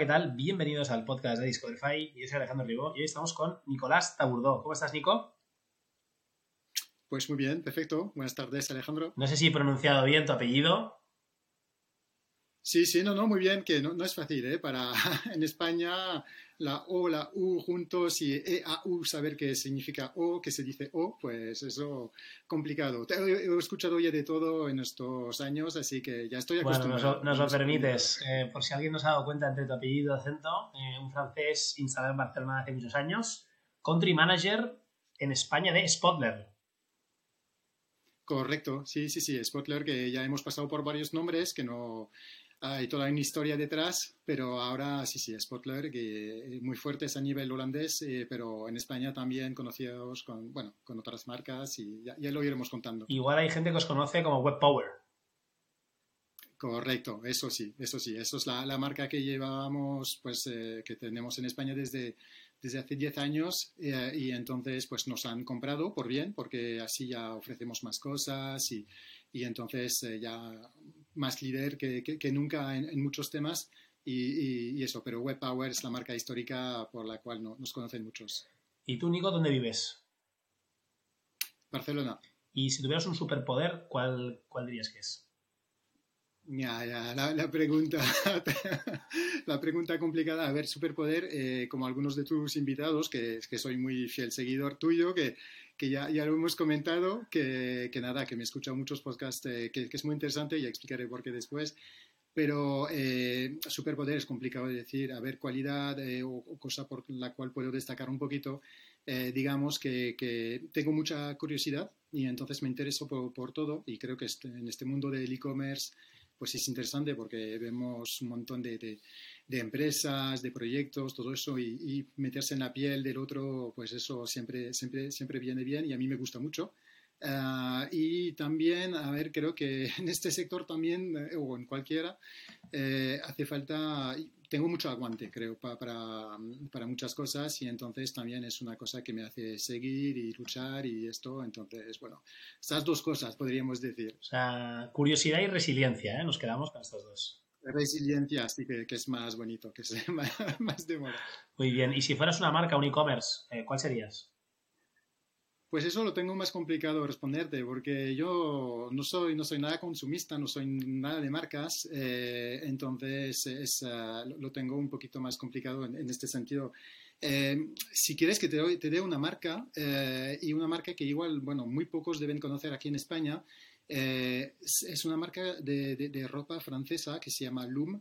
¿qué tal? Bienvenidos al podcast de Discoverify. Yo soy Alejandro Ribó y hoy estamos con Nicolás Taburdó. ¿Cómo estás, Nico? Pues muy bien, perfecto. Buenas tardes, Alejandro. No sé si he pronunciado bien tu apellido. Sí, sí, no, no, muy bien, que no, no es fácil, ¿eh? Para en España la O, la U juntos y E, A, U, saber qué significa O, qué se dice O, pues eso complicado. Te- He, he escuchado ya de todo en estos años, así que ya estoy Bueno, nos, acostumbrado. lo- nos lo permites. Eh, por si alguien no se ha dado cuenta entre tu apellido y acento, eh, un francés instalado en Barcelona hace muchos años, country manager en España de Spotler. Correcto, sí, sí, sí, Spotler, que ya hemos pasado por varios nombres, que no hay toda una historia detrás, pero ahora sí, sí, Spotler, que muy fuertes a nivel holandés, eh, pero en España también conocidos con, bueno, con otras marcas y ya, ya lo iremos contando. Igual hay gente que os conoce como Web Power. Correcto, eso sí, eso sí, eso es la, la marca que llevábamos, pues eh, que tenemos en España desde, desde hace 10 años eh, y entonces pues nos han comprado por bien, porque así ya ofrecemos más cosas y, y entonces eh, ya más líder que, que- que nunca en, en muchos temas y, y- y eso, pero Web Power es la marca histórica por la cual no- nos conocen muchos. ¿Y tú, Nico, dónde vives? Barcelona. Y si tuvieras un superpoder, ¿cuál, cuál dirías que es? Ya, ya, la, la pregunta, la pregunta complicada. A ver, superpoder, eh, como algunos de tus invitados, que, que soy muy fiel seguidor tuyo, que, que ya, ya lo hemos comentado, que, que nada, que me he escuchado muchos podcasts, eh, que, que es muy interesante y ya explicaré por qué después. Pero eh, superpoder es complicado de decir. A ver, cualidad eh, o, o cosa por la cual puedo destacar un poquito. eh, digamos que, que tengo mucha curiosidad y entonces me intereso por, por todo y creo que este- en este mundo del e-commerce pues es interesante porque vemos un montón de, de- de empresas, de proyectos, todo eso y, meterse en la piel del otro, pues eso siempre, siempre, siempre viene bien y a mí me gusta mucho. Ah, y también, a ver, creo que en este sector también, eh, o en cualquiera, eh, hace falta, tengo mucho aguante, creo, pa- para, para muchas cosas y entonces también es una cosa que me hace seguir y luchar y esto, entonces, bueno, esas dos cosas podríamos decir. O sea, curiosidad y resiliencia, ¿eh? Nos quedamos con estos dos. Resiliencia, sí que, que es más bonito, que es más, más de moda. Muy bien. Y si fueras una marca, un e-commerce, eh, ¿cuál serías? Pues eso lo tengo más complicado responderte, porque yo no soy, no soy nada consumista, no soy nada de marcas, eh, entonces es, ah, lo- tengo un poquito más complicado en, en este sentido. Eh, si quieres que te, te dé una marca, eh, y una marca que igual, bueno, muy pocos deben conocer aquí en España, eh, es, una marca de, de- de ropa francesa que se llama Loom,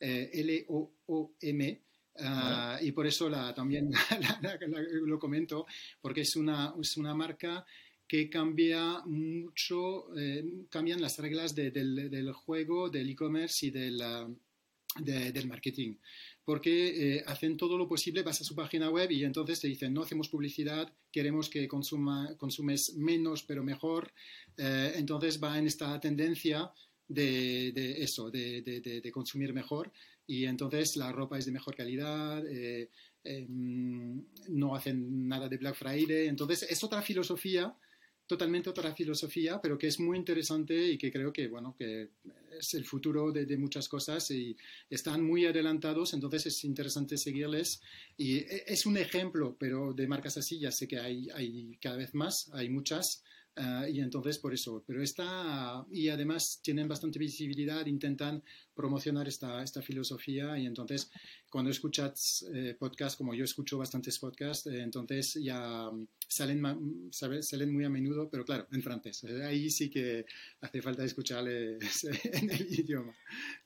eh, L-O-O-M, ah, y por eso la, también la- la- la- lo comento, porque es una, es una marca que cambia mucho, eh, cambian las reglas de- del, del juego, del e-commerce y del, de- del marketing. Porque eh, hacen todo lo posible, vas a su página web y entonces te dicen, no hacemos publicidad, queremos que consuma, consumes menos pero mejor. Eh, entonces va en esta tendencia de, de eso, de, de- de- consumir mejor. Y entonces la ropa es de mejor calidad, eh, eh, no hacen nada de Black Friday. Entonces es otra filosofía, totalmente otra filosofía, pero que es muy interesante y que creo que, bueno, que es el futuro de, de muchas cosas y están muy adelantados, entonces es interesante seguirles. Y e- es un ejemplo, pero de marcas así ya sé que hay, hay cada vez más, hay muchas. Ah, y entonces por eso, pero está, y además tienen bastante visibilidad, intentan promocionar esta, esta filosofía y entonces cuando escuchas eh, podcasts, como yo escucho bastantes podcasts, eh, entonces ya mm, salen, mm, salen muy a menudo, pero claro, en francés. Eh, Ahí sí que hace falta escucharles en el idioma.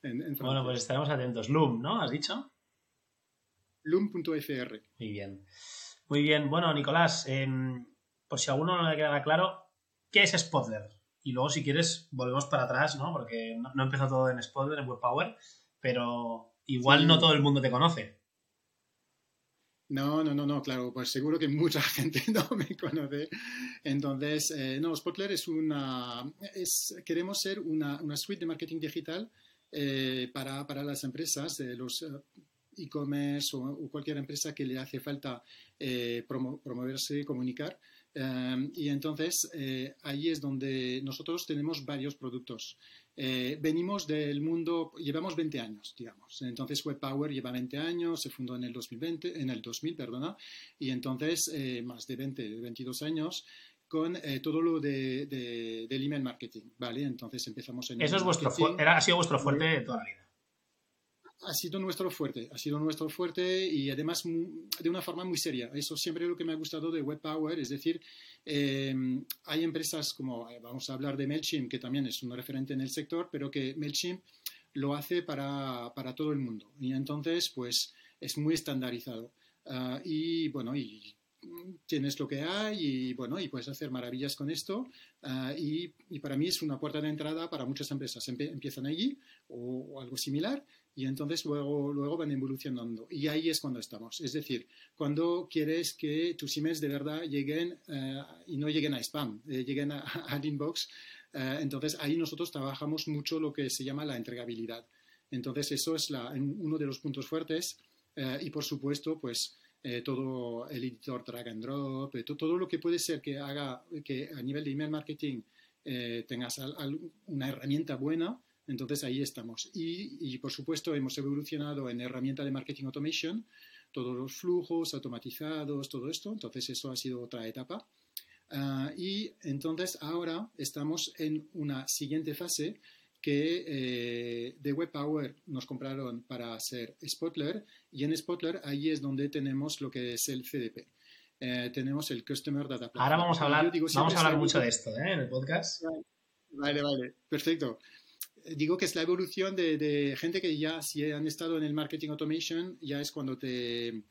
En, en Bueno, pues estaremos atentos. Loom, ¿no? ¿Has dicho? Loom.fr. Muy bien. Muy bien. Bueno, Nicolás, em, por si a alguno no le queda claro, ¿qué es Spotler? Y luego, si quieres, volvemos para atrás, ¿no? Porque no, no empezó todo en Spotler, en Webpower, pero igual Sí. no todo el mundo te conoce. No, no, no, no, claro, pues seguro que mucha gente no me conoce. Entonces, eh, no, Spotler es una, es, queremos ser una, una suite de marketing digital eh, para, para las empresas, eh, los eh, e-commerce o, o cualquier empresa que le hace falta promo- promoverse, comunicar. Eh, y entonces eh, ahí es donde nosotros tenemos varios productos. eh, venimos del mundo, llevamos 20 años, digamos. Entonces Web Power lleva 20 años, se fundó en el 2020, en el 2000, perdona, y entonces eh, más de 20, 22 años con eh, todo lo de, del email marketing, ¿vale? Entonces empezamos en... Eso es vuestro era, ha sido vuestro fuerte de toda la vida. Ha sido nuestro fuerte, ha sido nuestro fuerte y además de una forma muy seria. Eso siempre es lo que me ha gustado de Web Power, es decir, eh, hay empresas como, eh, vamos a hablar de MailChimp, que también es un referente en el sector, pero que MailChimp lo hace para, para todo el mundo. Y entonces, pues, es muy estandarizado. Ah, y bueno, y tienes lo que hay y bueno, y puedes hacer maravillas con esto. Ah, y, y, para mí es una puerta de entrada para muchas empresas. empiezan allí o, algo similar y entonces luego, luego van evolucionando. Y ahí es cuando estamos. Es decir, cuando quieres que tus emails de verdad lleguen eh, y no lleguen a spam, eh, lleguen a, al inbox, eh, entonces ahí nosotros trabajamos mucho lo que se llama la entregabilidad. Entonces eso es la, uno de los puntos fuertes y por supuesto pues todo el editor drag and drop, todo, todo, lo que puede ser que haga que a nivel de email marketing tengas una herramienta buena entonces ahí estamos. Y, por supuesto hemos evolucionado en herramienta de marketing automation, todos los flujos automatizados, todo esto. Entonces eso ha sido otra etapa. Ah, y entonces ahora estamos en una siguiente fase que eh, de WebPower nos compraron para hacer Spotler y en Spotler ahí es donde tenemos lo que es el CDP. Eh, tenemos el Customer Data Platform. Ahora vamos a hablar, vamos a hablar mucho de esto ¿eh? en el podcast. Vale, vale, perfecto digo que es la evolución de, gente que ya si han estado en el marketing automation, ya es cuando te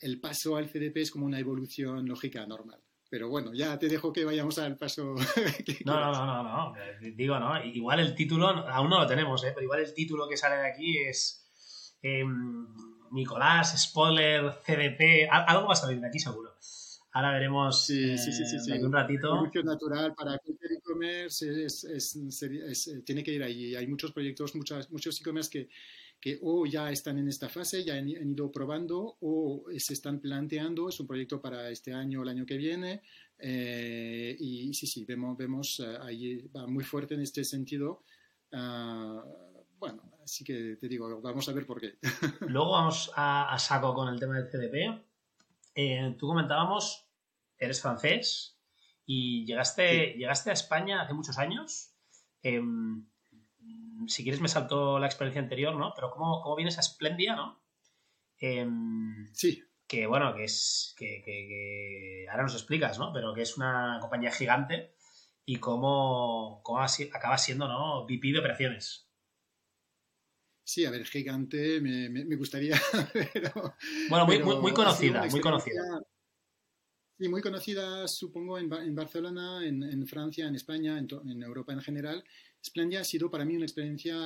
el paso al CDP es como una evolución lógica normal. Pero bueno, ya te dejo que vayamos al paso. no, no, no, no, no, Digo, ¿no? Igual el título, aún no lo tenemos, ¿eh? pero igual el título que sale de aquí es em, Nicolás, spoiler, CDP, algo va a salir de aquí seguro. Ahora veremos sí, sí, sí, sí, un ratito. Evolución natural para cualquier e-commerce es, es, tiene que ir ahí. Hay muchos proyectos, muchas, muchos e-commerce que, que o ya están en esta fase, ya han, ido probando o se están planteando. Es un proyecto para este año o el año que viene. Eh, y sí, sí, vemos, vemos eh, ahí va muy fuerte en este sentido. Ah, bueno, así que te digo, vamos a ver por qué. Luego vamos a, a saco con el tema del CDP. Eh, tú comentábamos, eres francés y llegaste, llegaste a España hace muchos años. Em, si quieres me saltó la experiencia anterior, ¿no? Pero ¿cómo, cómo vienes a Splendia, no? Em, sí. Que bueno, que es. Que, ahora nos explicas, ¿no? Pero que es una compañía gigante y cómo, cómo acaba siendo, ¿no? VP de operaciones. Sí, a ver, gigante, me, me, gustaría, pero... Bueno, muy, muy, conocida, muy conocida. Sí, muy conocida, supongo, en, en Barcelona, en, en, Francia, en España, en, en, Europa en general. Splendia ha sido para mí una experiencia,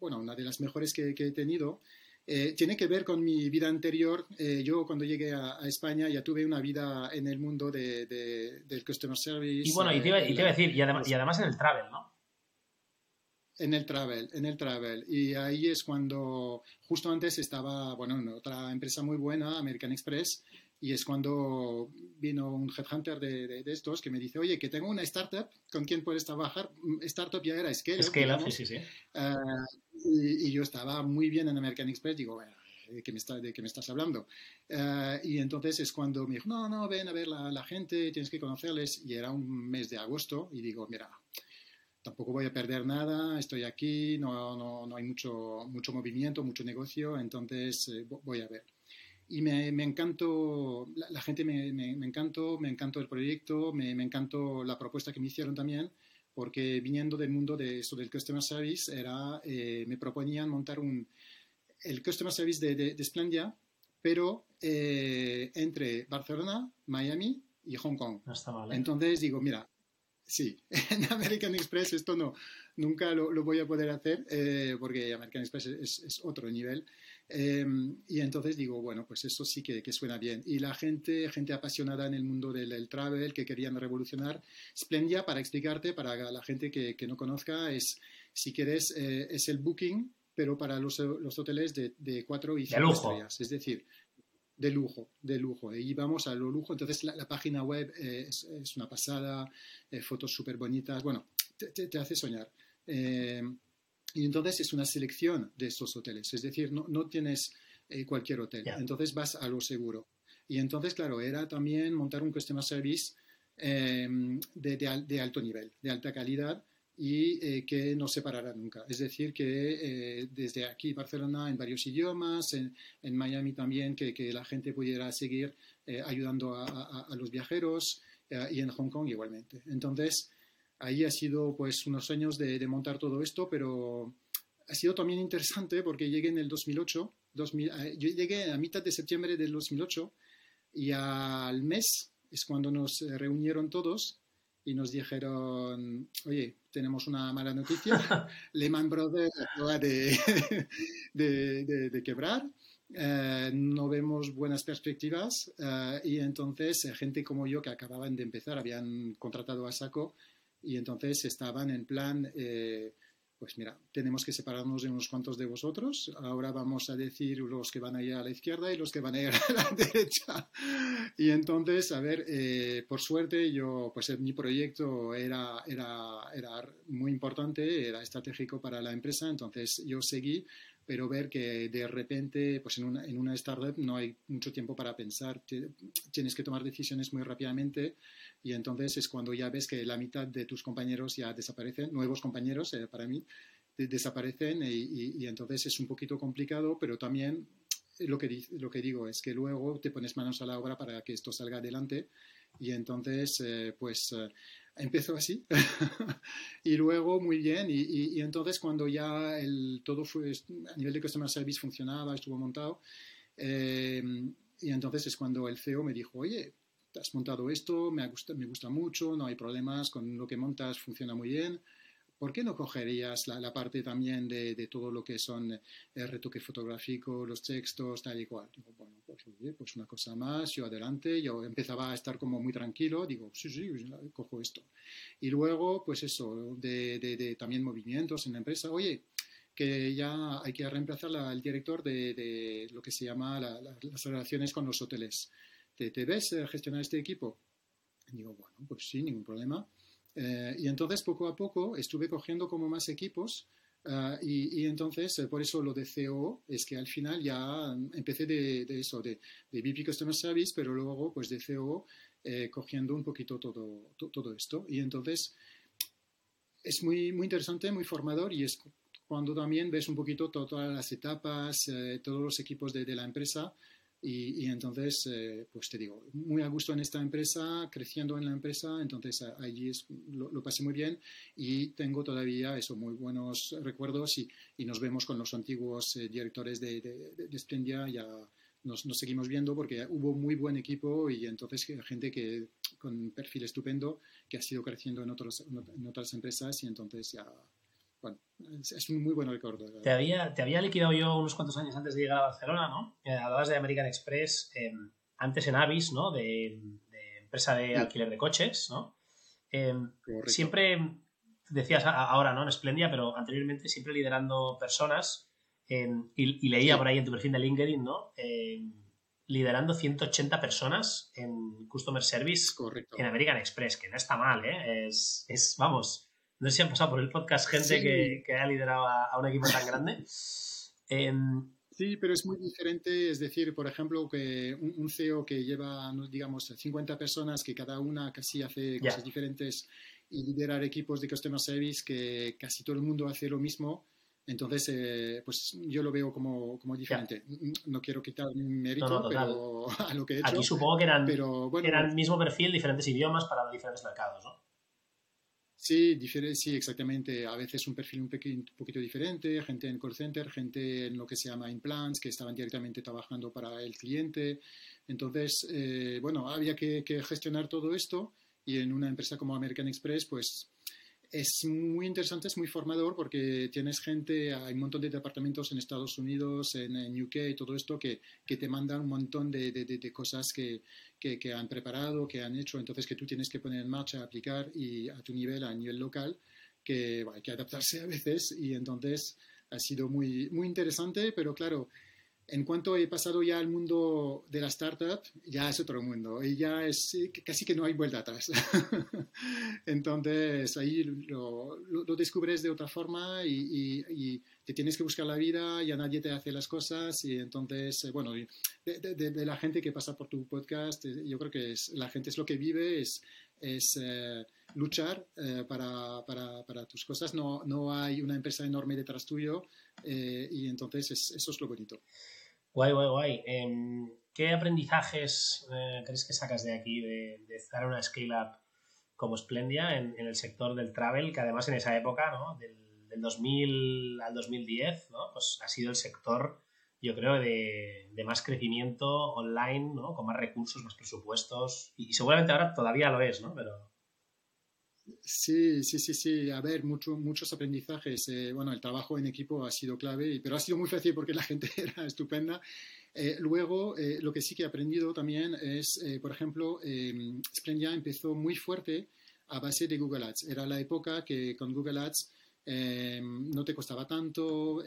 bueno, una de las mejores que, que he tenido. Eh, tiene que ver con mi vida anterior. Eh, yo cuando llegué a, España ya tuve una vida en el mundo de, del customer service. Y bueno, y te iba, y te iba a decir, y además, y además en el travel, ¿no? En el travel, en el travel. Y ahí es cuando, justo antes estaba, bueno, en otra empresa muy buena, American Express, y es cuando vino un headhunter de, de, estos que me dice, oye, que tengo una startup, ¿con quién puedes trabajar? Mm, startup ya era Scale. Scale, sí, sí, sí. Eh, y, yo estaba muy bien en American Express, digo, bueno, ¿de qué me, está, de qué me estás hablando? Uh, y entonces es cuando me dijo, no, no, ven a ver la, la gente, tienes que conocerles. Y era un mes de agosto, y digo, mira, tampoco voy a perder nada, estoy aquí, no, no, no hay mucho, mucho movimiento, mucho negocio, entonces eh, voy a ver. Y me, me encantó, la, gente me, me, me, encantó, me encantó el proyecto, me, me encantó la propuesta que me hicieron también, porque viniendo del mundo de esto del Customer Service, era, eh, me proponían montar un, el Customer Service de, de, Splendia, pero eh, entre Barcelona, Miami y Hong Kong. No está mal, Entonces digo, mira, Sí, en American Express esto no, nunca lo, lo voy a poder hacer eh, porque American Express es, es otro nivel. Eh, y entonces digo, bueno, pues eso sí que, que, suena bien. Y la gente, gente apasionada en el mundo del, travel, que querían revolucionar, Splendia, para explicarte, para la gente que, que no conozca, es, si quieres, eh, es el booking, pero para los, los hoteles de, de cuatro y cinco estrellas. Es decir, de lujo, de lujo. Y vamos a lo lujo. Entonces la, página web es, es, una pasada, eh, fotos súper bonitas. Bueno, te, te, hace soñar. Eh, y entonces es una selección de estos hoteles, es decir, no, no tienes eh, cualquier hotel, entonces vas a lo seguro. Y entonces, claro, era también montar un customer service eh, de, de, alto nivel, de alta calidad y que no se parara nunca. Es decir, que desde aquí, Barcelona, en varios idiomas, en, en Miami también, que, que, la gente pudiera seguir ayudando a, a, a, los viajeros y en Hong Kong igualmente. Entonces, ahí ha sido pues unos años de, montar todo esto, pero ha sido también interesante porque llegué en el 2008, 2000, eh, yo llegué a mitad de septiembre del 2008 y al mes es cuando nos reunieron todos y nos dijeron, oye, tenemos una mala noticia, Lehman Brothers acaba de, de, de, quebrar, eh, no vemos buenas perspectivas eh, y entonces gente como yo que acababan de empezar, habían contratado a Saco, y entonces estaban en plan, eh, pues mira, tenemos que separarnos de unos cuantos de vosotros, ahora vamos a decir los que van a ir a la izquierda y los que van a ir a la derecha. Y entonces, a ver, eh, por suerte yo, pues mi proyecto era, era, era muy importante, era estratégico para la empresa, entonces yo seguí pero ver que de repente, pues en una, en una startup no hay mucho tiempo para pensar, tienes que tomar decisiones muy rápidamente y entonces es cuando ya ves que la mitad de tus compañeros ya desaparecen, nuevos compañeros eh, para mí, desaparecen y, y, entonces es un poquito complicado, pero también lo que, lo que digo es que luego te pones manos a la obra para que esto salga adelante y entonces eh, pues eh, empezó así y luego muy bien y, y, entonces cuando ya el, todo fue a nivel de customer service funcionaba, estuvo montado y entonces es cuando el CEO me dijo, oye, has montado esto, me, gusta, me gusta mucho, no hay problemas, con lo que montas funciona muy bien. ¿Por qué no cogerías la, parte también de, todo lo que son el eh, retoque fotográfico, los textos, tal y cual? Digo, bueno, pues, pues, una cosa más, yo adelante, yo empezaba a estar como muy tranquilo, digo, sí, sí, cojo esto. Y luego, pues eso, de, también movimientos en la empresa, oye, que ya hay que reemplazar al director de, lo que se llama las relaciones con los hoteles. ¿te, ves eh, gestionar este equipo? Digo, bueno, pues sí, ningún problema. Eh, y entonces poco a poco estuve cogiendo como más equipos eh, y, entonces por eso lo de CEO es que al final ya empecé de, eso, de, de, VP Customer Service, pero luego pues de CEO cogiendo un poquito todo, todo esto. Y entonces es muy, muy interesante, muy formador y es cuando también ves un poquito todas las etapas, todos los equipos de, de la empresa y, entonces, eh, pues te digo, muy a gusto en esta empresa, creciendo en la empresa, entonces allí es, lo, pasé muy bien y tengo todavía eso, muy buenos recuerdos y, y nos vemos con los antiguos eh, directores de, de, ya nos, nos, seguimos viendo porque hubo muy buen equipo y entonces gente que con perfil estupendo que ha sido creciendo en, otros, en otras empresas y entonces ya bueno, es, un muy buen recuerdo. Te había, te había liquidado yo unos cuantos años antes de llegar a Barcelona, ¿no? Eh, hablabas de American Express, em, antes en Avis, ¿no? De, empresa de alquiler de coches, ¿no? Em, siempre, decías ahora, ¿no? En Splendia, pero anteriormente siempre liderando personas em, y, leía por ahí en tu perfil de LinkedIn, ¿no? liderando 180 personas en Customer Service en American Express, que no está mal, ¿eh? Es, es vamos, no sé si han pasado por el podcast gente que, que, ha liderado a, un equipo tan grande. Em, sí, pero es muy diferente. Es decir, por ejemplo, que un, CEO que lleva, digamos, 50 personas que cada una casi hace cosas diferentes y liderar equipos de Customer Service que casi todo el mundo hace lo mismo. Entonces, eh, pues yo lo veo como, como diferente. No quiero quitar mérito pero a lo que he hecho. Aquí supongo que eran, pero, bueno, eran mismo perfil, diferentes idiomas para los diferentes mercados, ¿no? Sí, sí, exactamente. A veces un perfil un, poquito diferente, gente en call center, gente en lo que se llama implants, que estaban directamente trabajando para el cliente. Entonces, eh, bueno, había que, que, gestionar todo esto y en una empresa como American Express, pues es muy interesante, es muy formador porque tienes gente, hay un montón de departamentos en Estados Unidos, en, UK y todo esto que, que, te mandan un montón de, de, de cosas que, que, han preparado, que han hecho, entonces que tú tienes que poner en marcha, aplicar y a tu nivel, a nivel local, que hay que adaptarse a veces. Y entonces ha sido muy, muy interesante, pero claro, En cuanto he pasado ya al mundo de la startup, ya es otro mundo y ya es casi que no hay vuelta atrás. Entonces ahí lo, descubres de otra forma y, te tienes que buscar la vida, ya nadie te hace las cosas y entonces, eh, bueno, de, la gente que pasa por tu podcast, eh, yo creo que es, la gente es lo que vive, es, eh, luchar para, tus cosas, no, no hay una empresa enorme detrás tuyo y entonces eso es lo bonito. Guay, guay, guay. Em, ¿Qué aprendizajes eh, crees que sacas de aquí, de, estar en una scale-up como Splendia en, el sector del travel, que además en esa época, ¿no? del, 2000 al 2010, ¿no? pues ha sido el sector, yo creo, de, más crecimiento online, ¿no? con más recursos, más presupuestos, y, seguramente ahora todavía lo es, ¿no? Pero... Sí, sí, sí, sí. A ver, mucho, muchos aprendizajes. Eh, bueno, el trabajo en equipo ha sido clave, pero ha sido muy fácil porque la gente era estupenda. Eh, luego, eh, lo que sí que he aprendido también es, por ejemplo, eh, Splendia empezó muy fuerte a base de Google Ads. Era la época que con Google Ads no te costaba tanto,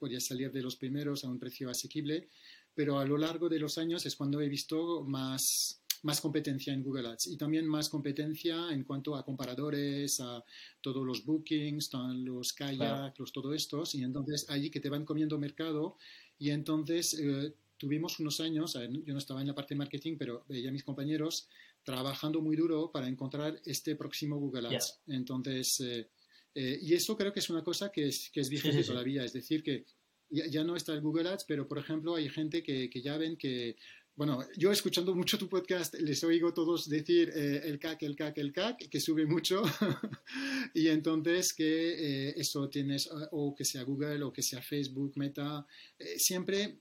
podías salir de los primeros a un precio asequible, pero a lo largo de los años es cuando he visto más más competencia en Google Ads y también más competencia en cuanto a comparadores, a todos los bookings, los kayak, los todo estos, y entonces allí que te van comiendo mercado. Y entonces eh, tuvimos unos años, yo no estaba en la parte de marketing, pero veía a mis compañeros trabajando muy duro para encontrar este próximo Google Ads. Entonces, eh, eh, y eso creo que es una cosa que es, que es vigente todavía, es decir, que ya, no está el Google Ads, pero por ejemplo hay gente que, que ya ven que bueno, yo escuchando mucho tu podcast, les oigo todos decir eh, el CAC, el CAC, el CAC, que sube mucho. y entonces que eh, eso tienes, o que sea Google, o que sea Facebook, Meta, eh, siempre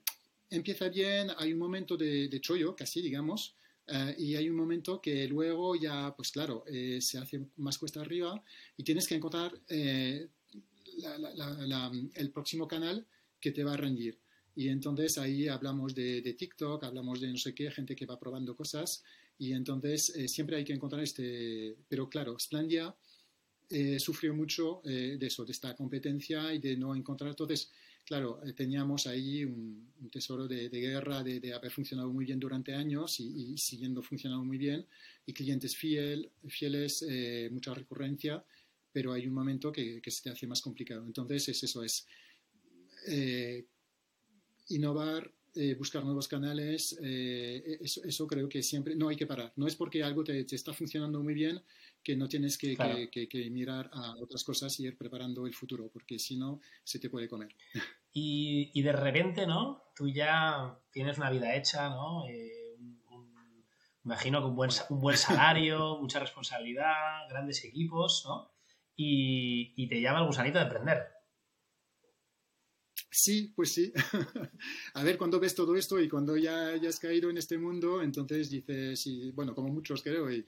empieza bien, hay un momento de, de chollo, casi digamos, y hay un momento que luego ya, pues claro, se hace más cuesta arriba y tienes que encontrar el próximo canal que te va a rendir. Y entonces ahí hablamos de, TikTok, hablamos de no sé qué, gente que va probando cosas. Y entonces eh, siempre hay que encontrar este. Pero claro, Splendia eh, sufrió mucho eh, de eso, de esta competencia y de no encontrar. Entonces, claro, teníamos ahí un, tesoro de, guerra, de, haber funcionado muy bien durante años y, siguiendo funcionando muy bien. Y clientes fiel, fieles, mucha recurrencia, pero hay un momento que, que, se te hace más complicado. Entonces, es eso, es innovar, eh, buscar nuevos canales, eh, eso, creo que siempre no hay que parar. No es porque algo te, está funcionando muy bien que no tienes que, mirar a otras cosas y ir preparando el futuro, porque si no, se te puede comer. Y, de repente, ¿no? Tú ya tienes una vida hecha, ¿no? Eh, imagino que un buen, un buen salario, mucha responsabilidad, grandes equipos, ¿no? Y, y te llama el gusanito de emprender. Sí, pues sí. a ver, cuando ves todo esto y cuando ya, has caído en este mundo, entonces dices, bueno, como muchos creo, y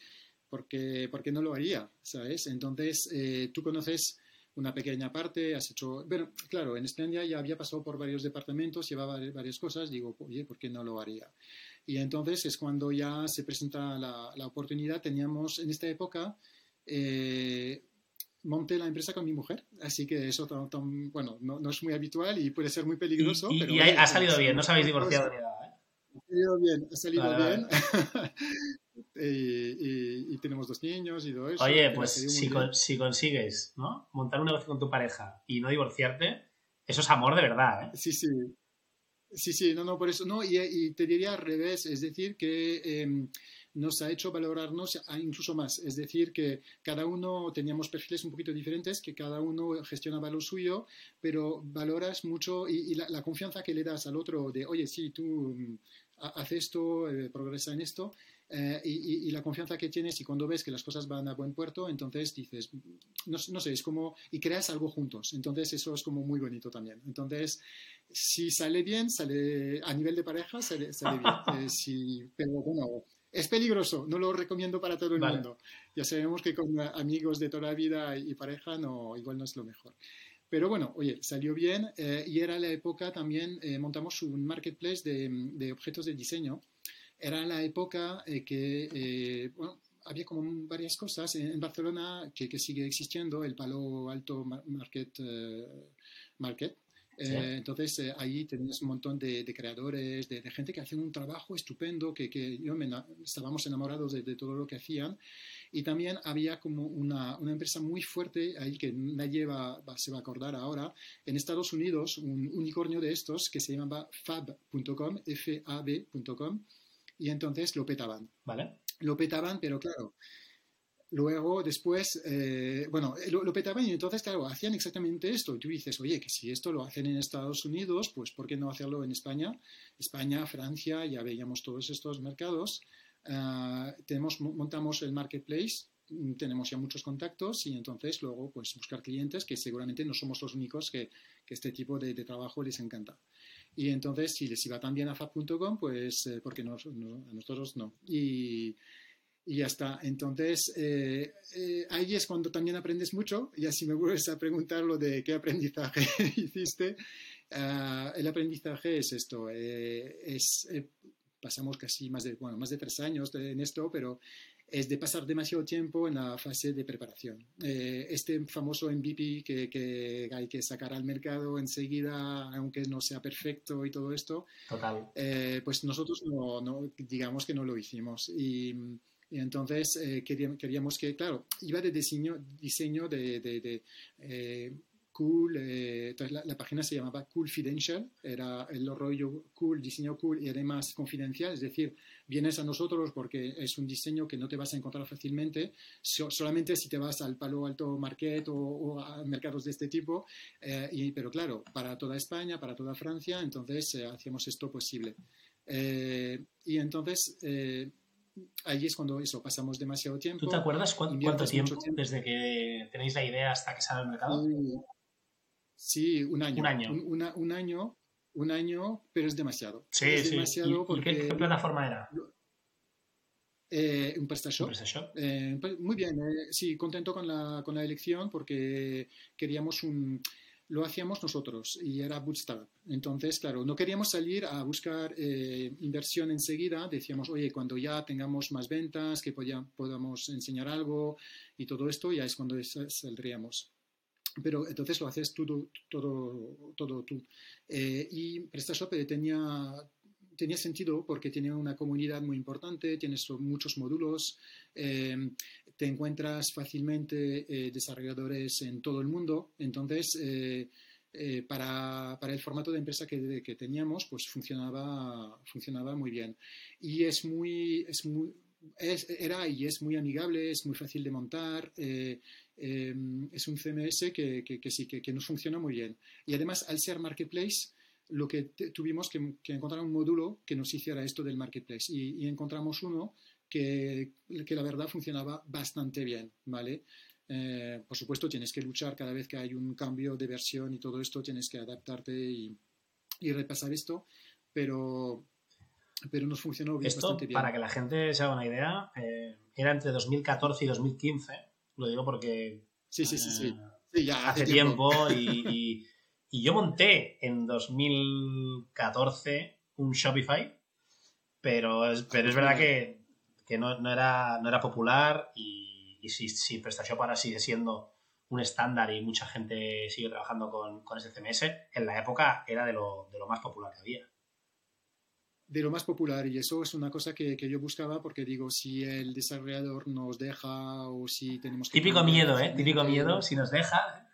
¿por qué, no lo haría? ¿Sabes? Entonces, eh, tú conoces una pequeña parte, has hecho, bueno, claro, en Esplandia ya había pasado por varios departamentos, llevaba varias cosas, digo, oye, ¿por qué no lo haría? Y entonces es cuando ya se presenta la, la oportunidad, teníamos en esta época... Eh, monté la empresa con mi mujer, así que eso bueno, no, es muy habitual y puede ser muy peligroso. Y, pero ha salido bien, no os habéis divorciado ni nada. ¿eh? Ha salido bien, ha salido bien. y, tenemos dos niños y todo eso. Oye, pues si, si, consigues ¿no? montar un negocio con tu pareja y no divorciarte, eso es amor de verdad. ¿eh? Sí, sí. Sí, sí, no, no, por eso, no, y, te diría al revés, es decir, que em, nos ha hecho valorarnos incluso más. Es decir, que cada uno teníamos perfiles un poquito diferentes, que cada uno gestionaba lo suyo, pero valoras mucho y, la, confianza que le das al otro de, oye, sí, tú mm, haces esto, eh, progresa en esto. Eh, y, la confianza que tienes y cuando ves que las cosas van a buen puerto, entonces dices, no, sé, es como, y creas algo juntos. Entonces eso es como muy bonito también. Entonces, si sale bien, sale a nivel de pareja, sale, bien. Eh, pero bueno, es peligroso, no lo recomiendo para todo el mundo. Ya sabemos que con amigos de toda la vida y pareja no, igual no es lo mejor. Pero bueno, oye, salió bien eh, y era la época también, eh, montamos un marketplace de, objetos de diseño. Era la época eh, que, bueno, había como varias cosas en, Barcelona que, que, sigue existiendo, el Palo Alto Market, Market Eh, entonces, eh, ahí tenías un montón de, creadores, de, gente que hacían un trabajo estupendo, que, que yo me, estábamos enamorados de, todo lo que hacían. Y también había como una, una empresa muy fuerte ahí que nadie va, se va a acordar ahora, en Estados Unidos, un unicornio de estos que se llamaba fab.com, F-A-B.com, y entonces lo petaban. Vale. Lo petaban, pero claro, Luego, después, eh, bueno, lo, lo, petaban y entonces, claro, hacían exactamente esto. Y tú dices, oye, que si esto lo hacen en Estados Unidos, pues ¿por qué no hacerlo en España? España, Francia, ya veíamos todos estos mercados. Ah, tenemos, montamos el marketplace, mm, tenemos ya muchos contactos y entonces luego, pues buscar clientes que seguramente no somos los únicos que, este tipo de, trabajo les encanta. Y entonces, si les iba también a fab.com, pues, eh, porque no, a nosotros no. Y ya está. Entonces, eh, eh, ahí es cuando también aprendes mucho. Y así me vuelves a preguntar lo de qué aprendizaje hiciste. Ah, el aprendizaje es esto. Eh, es, pasamos casi más de, bueno, más de tres años en esto, pero es de pasar demasiado tiempo en la fase de preparación. este famoso MVP que, que, hay que sacar al mercado enseguida, aunque no sea perfecto y todo esto, Total. pues nosotros no, no, digamos que no lo hicimos. Y y entonces eh, queríamos, que, claro, iba de diseño, diseño de, de, eh, cool, eh, entonces la, página se llamaba Cool Fidential, era el rollo cool, diseño cool y además confidencial, es decir, vienes a nosotros porque es un diseño que no te vas a encontrar fácilmente, solamente si te vas al Palo Alto Market o, a mercados de este tipo, y, pero claro, para toda España, para toda Francia, entonces hacíamos esto posible. y entonces ahí es cuando eso, pasamos demasiado tiempo. ¿Tú te acuerdas cuánto, tiempo, desde que tenéis la idea hasta que sale al mercado? Sí, un año. Un año. Un, año, un año, pero es demasiado. Sí, es sí. Demasiado porque... qué, plataforma era? Eh, un PrestaShop. Eh, pues, muy bien, eh, sí, contento con la, con la elección porque queríamos un lo hacíamos nosotros y era bootstrap. Entonces, claro, no queríamos salir a buscar eh, inversión enseguida. Decíamos, oye, cuando ya tengamos más ventas, que podamos enseñar algo y todo esto, ya es cuando saldríamos. Pero entonces lo haces todo, todo, todo tú. Eh, y PrestaShop tenía, tenía sentido porque tiene una comunidad muy importante, tienes muchos módulos, eh, te encuentras fácilmente eh, desarrolladores en todo el mundo, entonces eh, para, para, el formato de empresa que, que, teníamos, pues funcionaba, funcionaba muy bien. Y es muy, es muy era y es muy amigable, es muy fácil de montar, es un CMS que, que sí, que, nos funciona muy bien. Y además, al ser marketplace, lo que tuvimos que, encontrar un módulo que nos hiciera esto del marketplace y, encontramos uno que, que, la verdad funcionaba bastante bien, ¿vale? Eh, por supuesto, tienes que luchar cada vez que hay un cambio de versión y todo esto, tienes que adaptarte y, y repasar esto, pero, pero nos funcionó bastante bien. Para que la gente se haga una idea, eh, era entre 2014 y 2015, lo digo porque... Sí, sí, sí, sí. Eh, ya hace, tiempo, y y yo monté en 2014 un Shopify, pero es, pero es verdad que, no, era, no era popular y, si, si PrestaShop ahora sigue siendo un estándar y mucha gente sigue trabajando con, con ese CMS, en la época era de lo, de lo más popular que había de lo más popular y eso es una cosa que, que, yo buscaba porque digo, si el desarrollador nos deja o si tenemos que... Típico miedo, ¿eh? Típico miedo, si nos deja,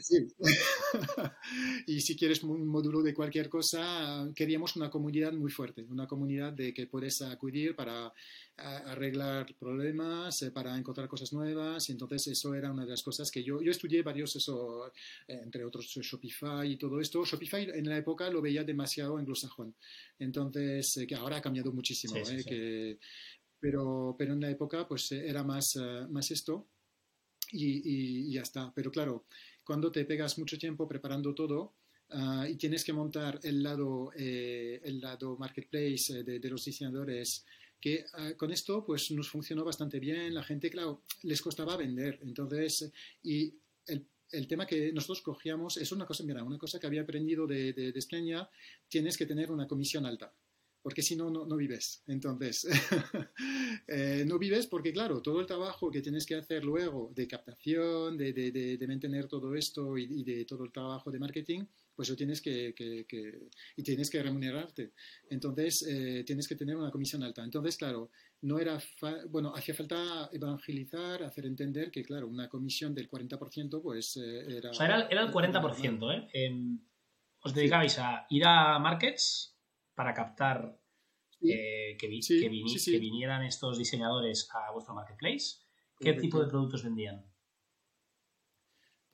Sí. y si quieres un módulo de cualquier cosa, queríamos una comunidad muy fuerte, una comunidad de que puedes acudir para arreglar problemas, eh, para encontrar cosas nuevas. Y entonces eso era una de las cosas que yo, yo estudié varios, eso, eh, entre otros Shopify y todo esto. Shopify en la época lo veía demasiado anglosajón. Entonces, eh, que ahora ha cambiado muchísimo. Que, pero, pero en la época pues era más, más esto. Y, y, ya está. Pero claro, cuando te pegas mucho tiempo preparando todo ah, y tienes que montar el lado, eh, el lado marketplace eh, de, los diseñadores, que ah, con esto pues nos funcionó bastante bien, la gente, claro, les costaba vender, entonces, y el, el tema que nosotros cogíamos es una cosa, mira, una cosa que había aprendido de, de, España, tienes que tener una comisión alta. Porque si no, no vives. Entonces, eh, no vives porque, claro, todo el trabajo que tienes que hacer luego de captación, de, de, de, mantener todo esto y, de todo el trabajo de marketing, pues lo tienes que, que, y tienes que remunerarte. Entonces, eh, tienes que tener una comisión alta. Entonces, claro, no era, bueno, hacía falta evangelizar, hacer entender que, claro, una comisión del 40%, pues eh, era... O sea, era, era el 40%, ¿eh? Em, os dedicabais a ir a markets para captar eh, que, vinieran estos diseñadores a vuestro marketplace? ¿Qué tipo de productos vendían?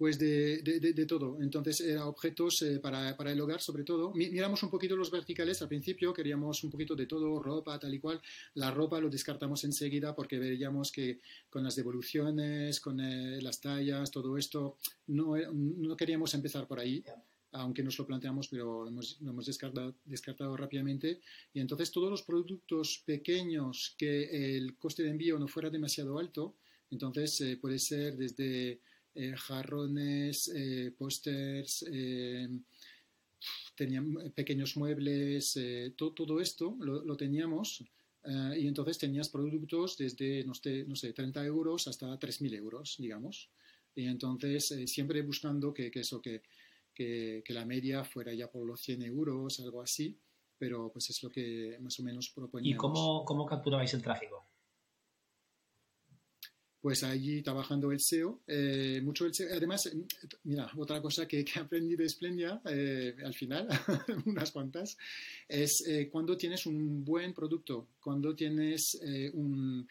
Pues de, de, todo. Entonces, era objetos eh, para, para, el hogar, sobre todo. Miramos un poquito los verticales. Al principio queríamos un poquito de todo, ropa, tal y cual. La ropa lo descartamos enseguida porque veíamos que con las devoluciones, con eh, las tallas, todo esto, no, no, queríamos empezar por ahí aunque nos lo planteamos, pero lo hemos, descartado, rápidamente. Y entonces todos los productos pequeños que el coste de envío no fuera demasiado alto, entonces eh, puede ser desde eh, jarrones, eh, pósters, tenían pequeños muebles, todo esto lo, teníamos. y entonces tenías productos desde, no sé, no sé 30 euros hasta 3.000 euros, digamos. Y entonces siempre buscando que, que eso, que, que, la media fuera ya por los 100 euros, algo así, pero pues es lo que más o menos proponíamos. ¿Y cómo, cómo capturabais el tráfico? Pues allí trabajando el SEO, eh, mucho el SEO. Además, mira, otra cosa que, que aprendí de Splendia eh, al final, unas cuantas, es eh, cuando tienes un buen producto, cuando tienes un,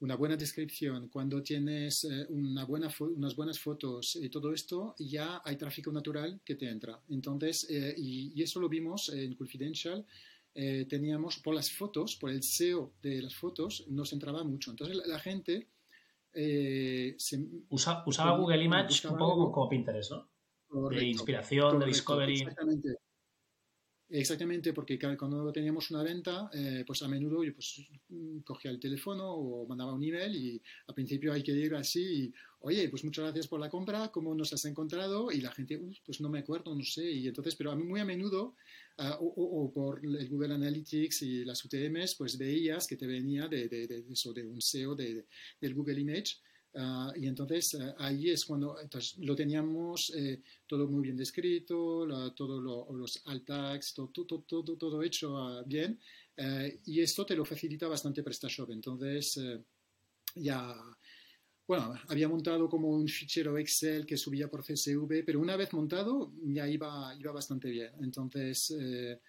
una buena descripción, cuando tienes eh, una buena unas buenas fotos y todo esto, ya hay tráfico natural que te entra. Entonces, eh, y, eso lo vimos en Confidential, eh, teníamos por las fotos, por el SEO de las fotos, nos entraba mucho. Entonces, la, gente... usaba Google Images un poco como, Pinterest, ¿no? de inspiración, de discovery. Exactamente. Exactamente, porque cuando teníamos una venta, eh, pues a menudo yo pues, cogía el teléfono o mandaba un email y al principio hay que ir así, y, oye, pues muchas gracias por la compra, ¿cómo nos has encontrado? Y la gente, pues no me acuerdo, no sé, y entonces, pero a mí muy a menudo, ah, o, por el Google Analytics y las UTMs, pues veías que te venía de, de, eso, de un SEO del Google Image, Ah, y entonces eh, ahí es cuando lo teníamos eh, todo muy bien descrito, todos los alt tags, todo, todo, todo, todo hecho ah, bien. Eh, y esto te lo facilita bastante PrestaShop. Entonces ya, bueno, había montado como un fichero Excel que subía por CSV, pero una vez montado ya iba, iba bastante bien. Entonces eh,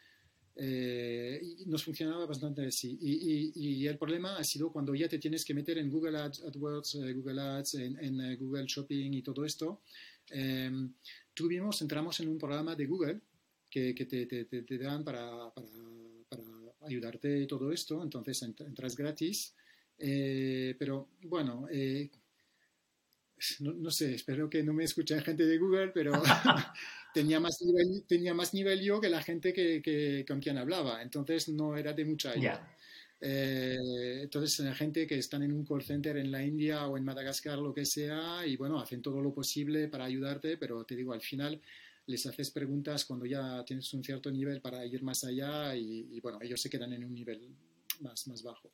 nos funcionaba bastante así. Y, y, el problema ha sido cuando ya te tienes que meter en Google Ads, AdWords, eh, Google Ads, en, eh, Google Shopping y todo esto. Em, tuvimos, entramos en un programa de Google que, que te, te, te, dan para, para, para, ayudarte todo esto. Entonces entras gratis. pero bueno, no, no, sé, espero que no me escuchen gente de Google, pero tenía, más nivel, tenía más nivel yo que la gente que, que con quien hablaba, entonces no era de mucha ayuda. Eh, entonces, gente que están en un call center en la India o en Madagascar, lo que sea, y bueno, hacen todo lo posible para ayudarte, pero te digo, al final les haces preguntas cuando ya tienes un cierto nivel para ir más allá y, y bueno, ellos se quedan en un nivel más, más bajo.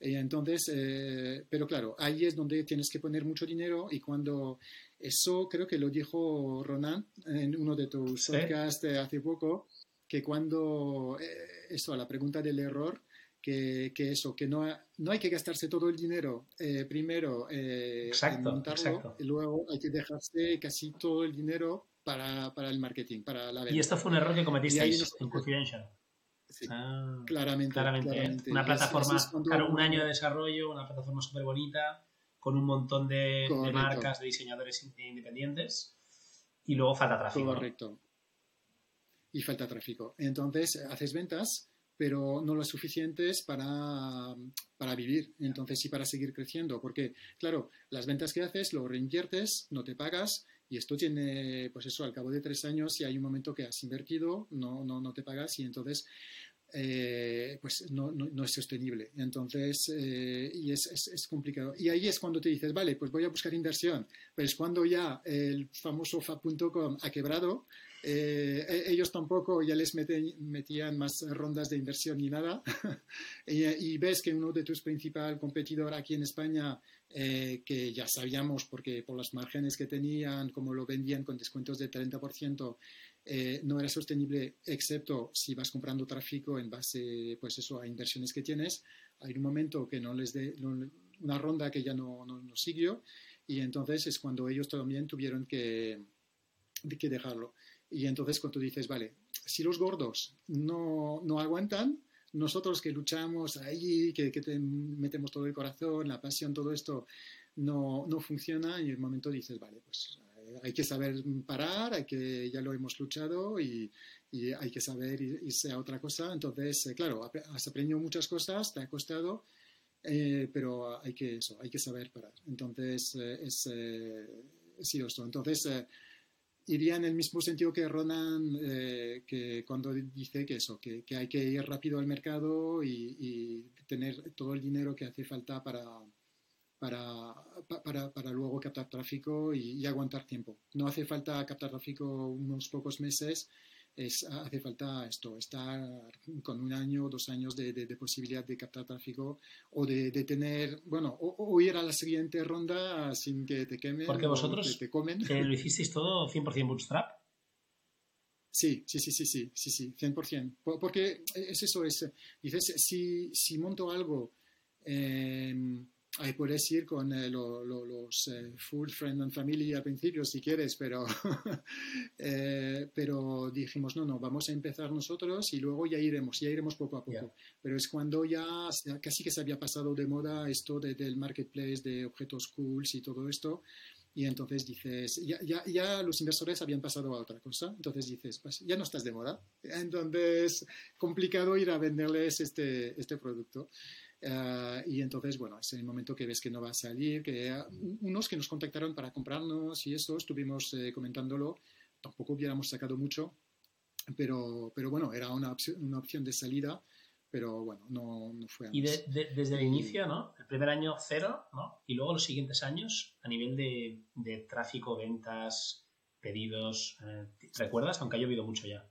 Y entonces, eh, pero claro, ahí es donde tienes que poner mucho dinero y cuando eso creo que lo dijo Ronan en uno de tus podcasts hace poco, que cuando, eh, eso, a la pregunta del error, que, que, eso, que no, no hay que gastarse todo el dinero eh, primero en montarlo y luego hay que dejarse casi todo el dinero para, para, el marketing, para la venta. Y esto fue un error que cometisteis en Confidential. Ah, claramente, Una plataforma, claro, un año de desarrollo, una plataforma súper bonita, con un montón de, marcas, de diseñadores independientes, y luego falta tráfico. Correcto. Y falta tráfico. Entonces, haces ventas, pero no lo suficientes para, para vivir, entonces sí para seguir creciendo, porque, claro, las ventas que haces lo reinviertes, no te pagas, y esto tiene, pues eso, al cabo de tres años, si hay un momento que has invertido, no, no, no te pagas y entonces eh, pues no, no, es sostenible. Entonces, eh, y es, es, complicado. Y ahí es cuando te dices, vale, pues voy a buscar inversión. Pero es cuando ya el famoso fa.com ha quebrado, eh, e, ellos tampoco ya les metían más rondas de inversión ni nada. y, ves que uno de tus principales competidores aquí en España, que ya sabíamos porque por las márgenes que tenían, como lo vendían con descuentos de 30%, eh, no era sostenible excepto si vas comprando tráfico en base pues eso, a inversiones que tienes. Hay un momento que no les dé una ronda que ya no, no, siguió y entonces es cuando ellos también tuvieron que, que dejarlo. Y entonces cuando dices, vale, si los gordos no, no aguantan, nosotros que luchamos ahí, que, que te metemos todo el corazón, la pasión, todo esto, no, no funciona y en el momento dices, vale, pues hay que saber parar, hay que, ya lo hemos luchado y, hay que saber irse a otra cosa. Entonces, eh, claro, has aprendido muchas cosas, te ha costado, eh, pero hay que, eso, hay que saber parar. Entonces, eh, es, sido esto. Entonces, iría en el mismo sentido que Ronan, que cuando dice que eso, que, hay que ir rápido al mercado y tener todo el dinero que hace falta para para, para, para, luego captar tráfico y, aguantar tiempo. No hace falta captar tráfico unos pocos meses, es, hace falta esto, estar con un año, o dos años de, de, posibilidad de captar tráfico o de, de tener, bueno, o, ir a la siguiente ronda sin que te quemen. Porque vosotros te, comen. lo hicisteis todo 100% bootstrap. Sí, sí, sí, sí, sí, sí, sí, 100%. Porque es eso, es, dices, si, si monto algo... Eh, Ahí puedes ir con eh, los eh, full friend and family al principio si quieres, pero, eh, pero dijimos, no, no, vamos a empezar nosotros y luego ya iremos, ya iremos poco a poco. Pero es cuando ya casi que se había pasado de moda esto del marketplace de objetos cools y todo esto. Y entonces dices, ya, ya, ya, los inversores habían pasado a otra cosa. Entonces dices, pues ya no estás de moda. Entonces, complicado ir a venderles este, este producto. Eh, y entonces, bueno, es el momento que ves que no va a salir, que eh, unos que nos contactaron para comprarnos y eso, estuvimos eh, comentándolo, tampoco hubiéramos sacado mucho, pero, pero bueno, era una opción, una opción de salida, pero bueno, no, no fue. Y desde el inicio, ¿no? El primer año cero, ¿no? Y luego los siguientes años, a nivel de, de tráfico, ventas, pedidos, ¿recuerdas? Aunque ha llovido mucho ya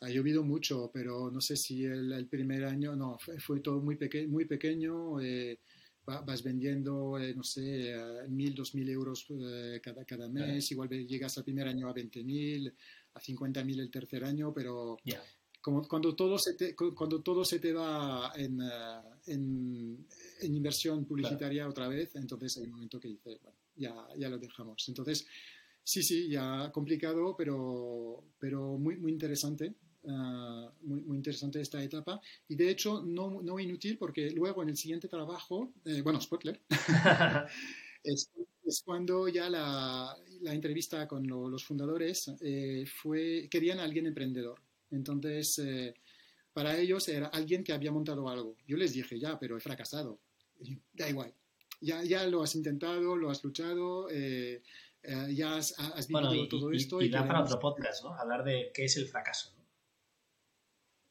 ha llovido mucho, pero no sé si el, primer año, no, fue, todo muy, peque muy pequeño. Eh, vas vendiendo, eh, no sé, mil, dos mil euros eh, cada, cada mes. Igual llegas al primer año a 20 mil, a 50 mil el tercer año, pero como, cuando, todo se te, cuando todo se te va en, en, inversión publicitaria otra vez, entonces hay un momento que dices, bueno, ya, ya lo dejamos. Entonces, sí, sí, ya complicado, pero, pero muy, muy interesante. Ah, muy, muy, interesante esta etapa y de hecho no, no inútil porque luego en el siguiente trabajo, eh, bueno, spoiler, es, cuando ya la, la entrevista con los fundadores eh, fue, querían a alguien emprendedor. Entonces, eh, para ellos era alguien que había montado algo. Yo les dije, ya, pero he fracasado. Da igual. Ya, ya lo has intentado, lo has luchado, ya has, has vivido todo esto. Y, y da para otro podcast, ¿no? Hablar de qué es el fracaso.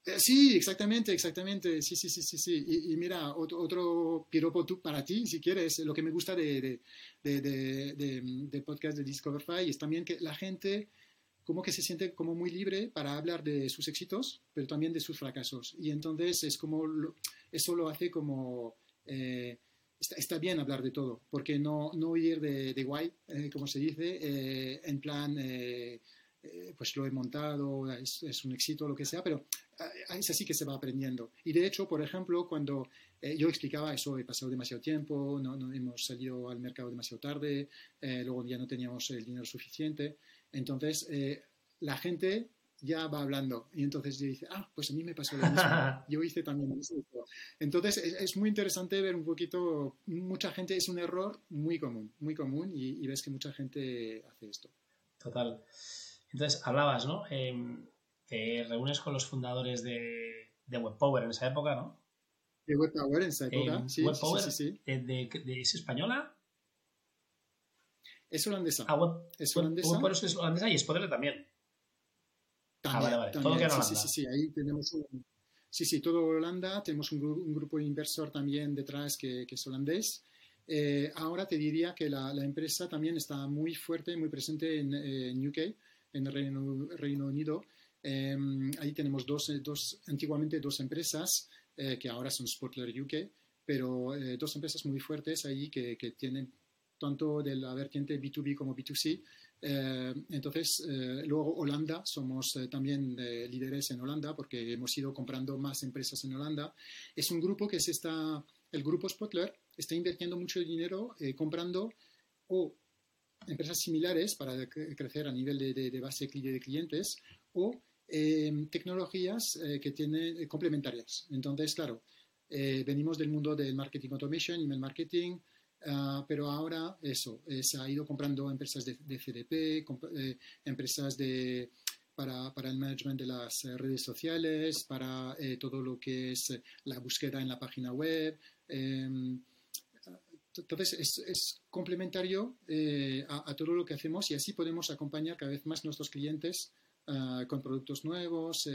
Eh, sí, exactamente, exactamente. Sí, sí, sí, sí, sí. Y, mira, otro, otro, piropo para ti, si quieres. Lo que me gusta de, de, de, podcast de Discoverify es también que la gente como que se siente como muy libre para hablar de sus éxitos, pero también de sus fracasos. Y entonces es como, eso lo hace como, eh, está, bien hablar de todo, porque no, no ir de, guay, eh, como se dice, en plan eh, pues lo he montado, es, un éxito, lo que sea, pero eh, es así que se va aprendiendo. Y de hecho, por ejemplo, cuando eh, yo explicaba eso, he pasado demasiado tiempo, no, no hemos salido al mercado demasiado tarde, luego ya no teníamos el dinero suficiente, entonces la gente ya va hablando y entonces dice, ah, pues a mí me pasó lo mismo, yo hice también eso. Entonces es, muy interesante ver un poquito, mucha gente, es un error muy común, muy común y, y ves que mucha gente hace esto. Total. Entonces, hablabas, ¿no? Em, te reúnes con los fundadores de, de WebPower en esa época, ¿no? De WebPower en esa época, em, sí, WebPower, sí, sí, De, ¿Es española? Es holandesa. Ah, web, es holandesa. WebPower es holandesa y Spodler también. ah, vale, vale. Todo queda en Holanda. Sí, sí, sí, ahí tenemos un, Sí, sí, todo Holanda. Tenemos un, grupo de inversor también detrás que, es holandés. Eh, ahora te diría que la, empresa también está muy fuerte, muy presente en, UK, en el Reino, Unido. Em, ahí tenemos dos, dos, antiguamente dos empresas eh, que ahora son Spotler UK, pero eh, dos empresas muy fuertes ahí que, que tienen tanto de la vertiente B2B como B2C eh, entonces, eh, luego Holanda, somos eh, también líderes en Holanda porque hemos ido comprando más empresas en Holanda. Es un grupo que se está, el grupo Spotler está invirtiendo mucho dinero comprando o empresas similares para crecer a nivel de, base de clientes o tecnologías que tienen complementarias. Entonces, claro, venimos del mundo del marketing automation, email marketing, Ah, pero ahora eso, se ha ido comprando empresas de, CDP, eh, empresas de, para, el management de las eh, redes sociales, para eh, todo lo que es la búsqueda en la página web. Entonces, es, es complementario a, a, todo lo que hacemos y así podemos acompañar cada vez más nuestros clientes ah, con productos nuevos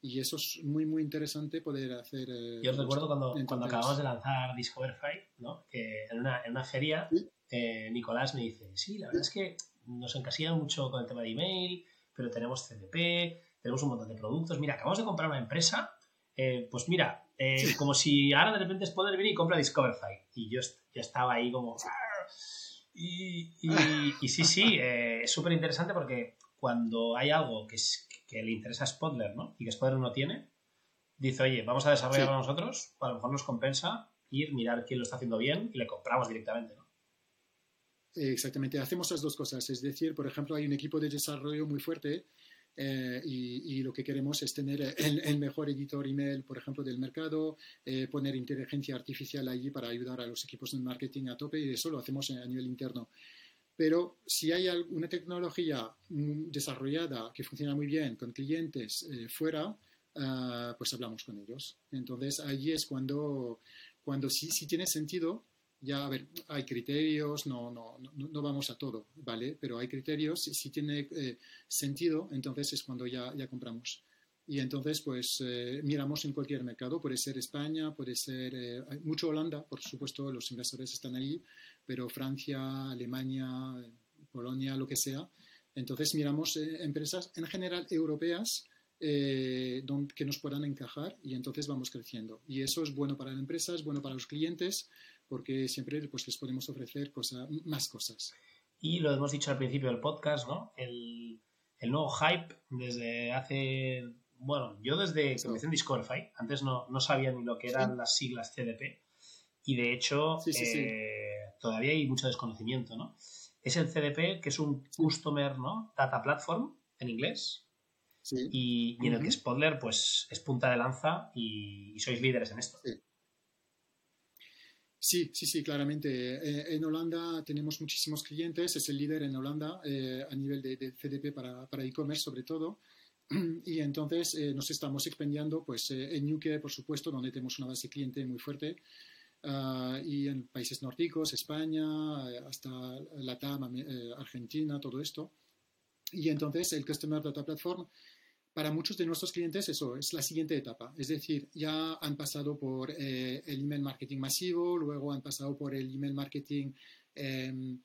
y eso es muy, muy interesante poder hacer. Eh, Yo recuerdo cuando, cuando acabamos de lanzar Discoverify, ¿no? que en una, en una feria eh, Nicolás me dice: Sí, la verdad es que nos encasilla mucho con el tema de email, pero tenemos CDP, tenemos un montón de productos. Mira, acabamos de comprar una empresa. Eh, pues mira, como si ahora de repente es poder venir y compra Discoverify. Y yo, yo estaba ahí como. Y, y, y sí, sí, es súper interesante porque cuando hay algo que, es, que le interesa a Spotler, ¿no? Y que Spotler no tiene, dice, oye, vamos a desarrollarlo nosotros, a lo mejor nos compensa ir, mirar quién lo está haciendo bien y le compramos directamente, ¿no? Exactamente, hacemos las dos cosas. Es decir, por ejemplo, hay un equipo de desarrollo muy fuerte eh, y, lo que queremos es tener el, mejor editor email, por ejemplo, del mercado, eh, poner inteligencia artificial allí para ayudar a los equipos de marketing a tope y eso lo hacemos a nivel interno. Pero si hay alguna tecnología mm, desarrollada que funciona muy bien con clientes eh, fuera, ah, pues hablamos con ellos. Entonces, allí es cuando, cuando sí, sí tiene sentido. Ya, a ver, hay criterios, no, no, no, vamos a todo, ¿vale? Pero hay criterios, si, tiene eh, sentido, entonces es cuando ya, ya compramos. Y entonces, pues eh, miramos en cualquier mercado, puede ser España, puede ser mucho Holanda, por supuesto, los inversores están ahí, pero Francia, Alemania, Polonia, lo que sea. Entonces miramos eh, empresas en general europeas eh, que nos puedan encajar y entonces vamos creciendo. Y eso es bueno para la empresa, es bueno para los clientes, porque siempre pues, les podemos ofrecer más cosas. Y lo hemos dicho al principio del podcast, ¿no? El, nuevo hype desde hace, bueno, yo desde que empecé en Discoverify, antes no, no sabía ni lo que eran las siglas CDP, y de hecho eh, todavía hay mucho desconocimiento, ¿no? Es el CDP, que es un Customer ¿no? Data Platform en inglés. Y, en el que Spotler pues, es punta de lanza y, sois líderes en esto. Sí. Sí, sí, claramente. Eh, en Holanda tenemos muchísimos clientes, es el líder en Holanda eh, a nivel de, CDP para, e-commerce sobre todo. Y entonces nos estamos expandiendo pues, en UK, por supuesto, donde tenemos una base cliente muy fuerte, Ah, y en países nórdicos, España, eh, hasta Latam, eh, Argentina, todo esto. Y entonces el Customer Data Platform, para muchos de nuestros clientes, eso es la siguiente etapa. Es decir, ya han pasado por eh, el email marketing masivo, luego han pasado por el email marketing em,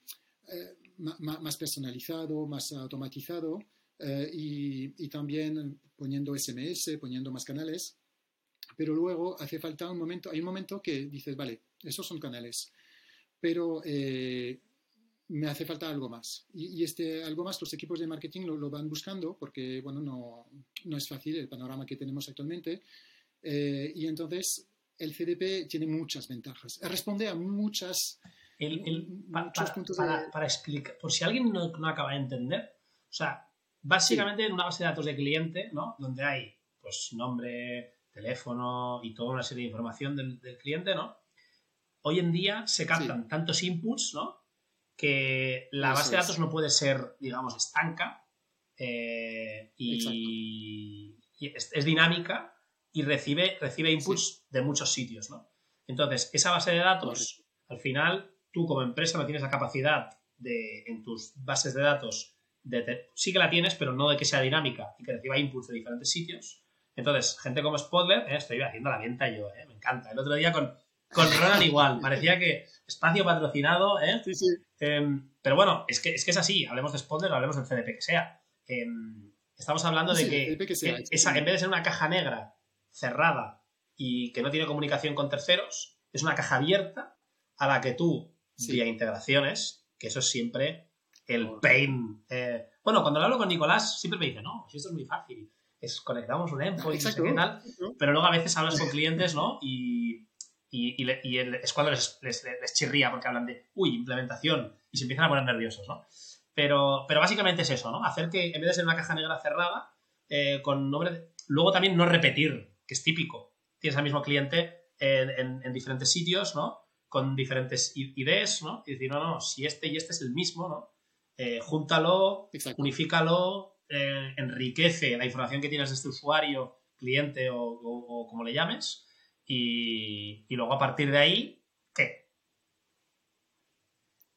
más personalizado, más automatizado. y, y, también poniendo SMS, poniendo más canales pero luego hace falta un momento, hay un momento que dices, vale, esos son canales, pero eh, me hace falta algo más. Y, este algo más los equipos de marketing lo, van buscando porque, bueno, no, no, es fácil el panorama que tenemos actualmente. Eh, y entonces el CDP tiene muchas ventajas. Responde a muchas... muchos puntos para, para, explicar, por si alguien no, no, acaba de entender, o sea, básicamente en una base de datos de cliente, ¿no? Donde hay, pues, nombre, teléfono y toda una serie de información del, cliente, ¿no? Hoy en día se captan tantos inputs, ¿no? Que la base de datos no puede ser, digamos, estanca eh, y, es, dinámica y recibe, recibe inputs de muchos sitios, ¿no? Entonces, esa base de datos, al final, tú como empresa no tienes la capacidad de, en tus bases de datos, sí que la tienes, pero no de que sea dinámica y que reciba inputs de diferentes sitios. Entonces, gente como Spotler, eh, estoy haciendo la venta yo, eh, me encanta. El otro día con, con Ronald igual, parecía que espacio patrocinado, ¿eh? Sí, sí. Em, pero bueno, es que, es que es así, hablemos de Spotler o hablemos del CDP que sea. Em, estamos hablando de que, en vez de ser una caja negra cerrada y que no tiene comunicación con terceros, es una caja abierta a la que tú, vía integraciones, que eso es siempre el pain. Eh, bueno, cuando lo hablo con Nicolás, siempre me dice, no, esto es muy fácil, es conectamos un endpoint, y qué tal, pero luego a veces hablas con clientes, ¿no? Y, y, es cuando les, les, chirría porque hablan de, uy, implementación, y se empiezan a poner nerviosos, ¿no? Pero, pero básicamente es eso, ¿no? Hacer que en vez de ser una caja negra cerrada, eh, con nombre, luego también no repetir, que es típico. Tienes al mismo cliente en, en diferentes sitios, ¿no? Con diferentes IDs, ¿no? Y decir, no, no, si este y este es el mismo, ¿no? Eh, júntalo, unifícalo, eh, enriquece la información que tienes de este usuario, cliente o, como le llames, y, luego a partir de ahí, ¿qué?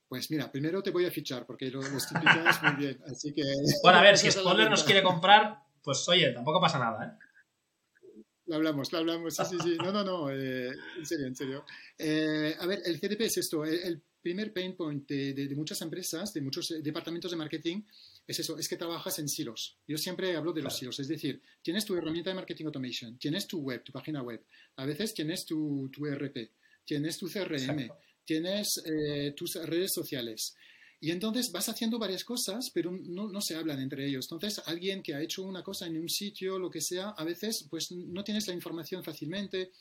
Pues mira, primero te voy a fichar porque lo, lo muy bien, así que... Bueno, a ver, si Spoiler nos quiere comprar, pues oye, tampoco pasa nada, ¿eh? Lo hablamos, lo hablamos, sí, sí, sí. No, no, no, eh, en serio, en serio. a ver, el CDP es esto, el, primer pain point de, muchas empresas, de muchos eh, departamentos de marketing, es eso, es que trabajas en silos. Yo siempre hablo de los silos, es decir, tienes tu herramienta de marketing automation, tienes tu web, tu página web, a veces tienes tu, tu ERP, tienes tu CRM, tienes eh, tus redes sociales. Y entonces vas haciendo varias cosas, pero no, no, se hablan entre ellos. Entonces, alguien que ha hecho una cosa en un sitio, lo que sea, a veces pues no tienes la información fácilmente.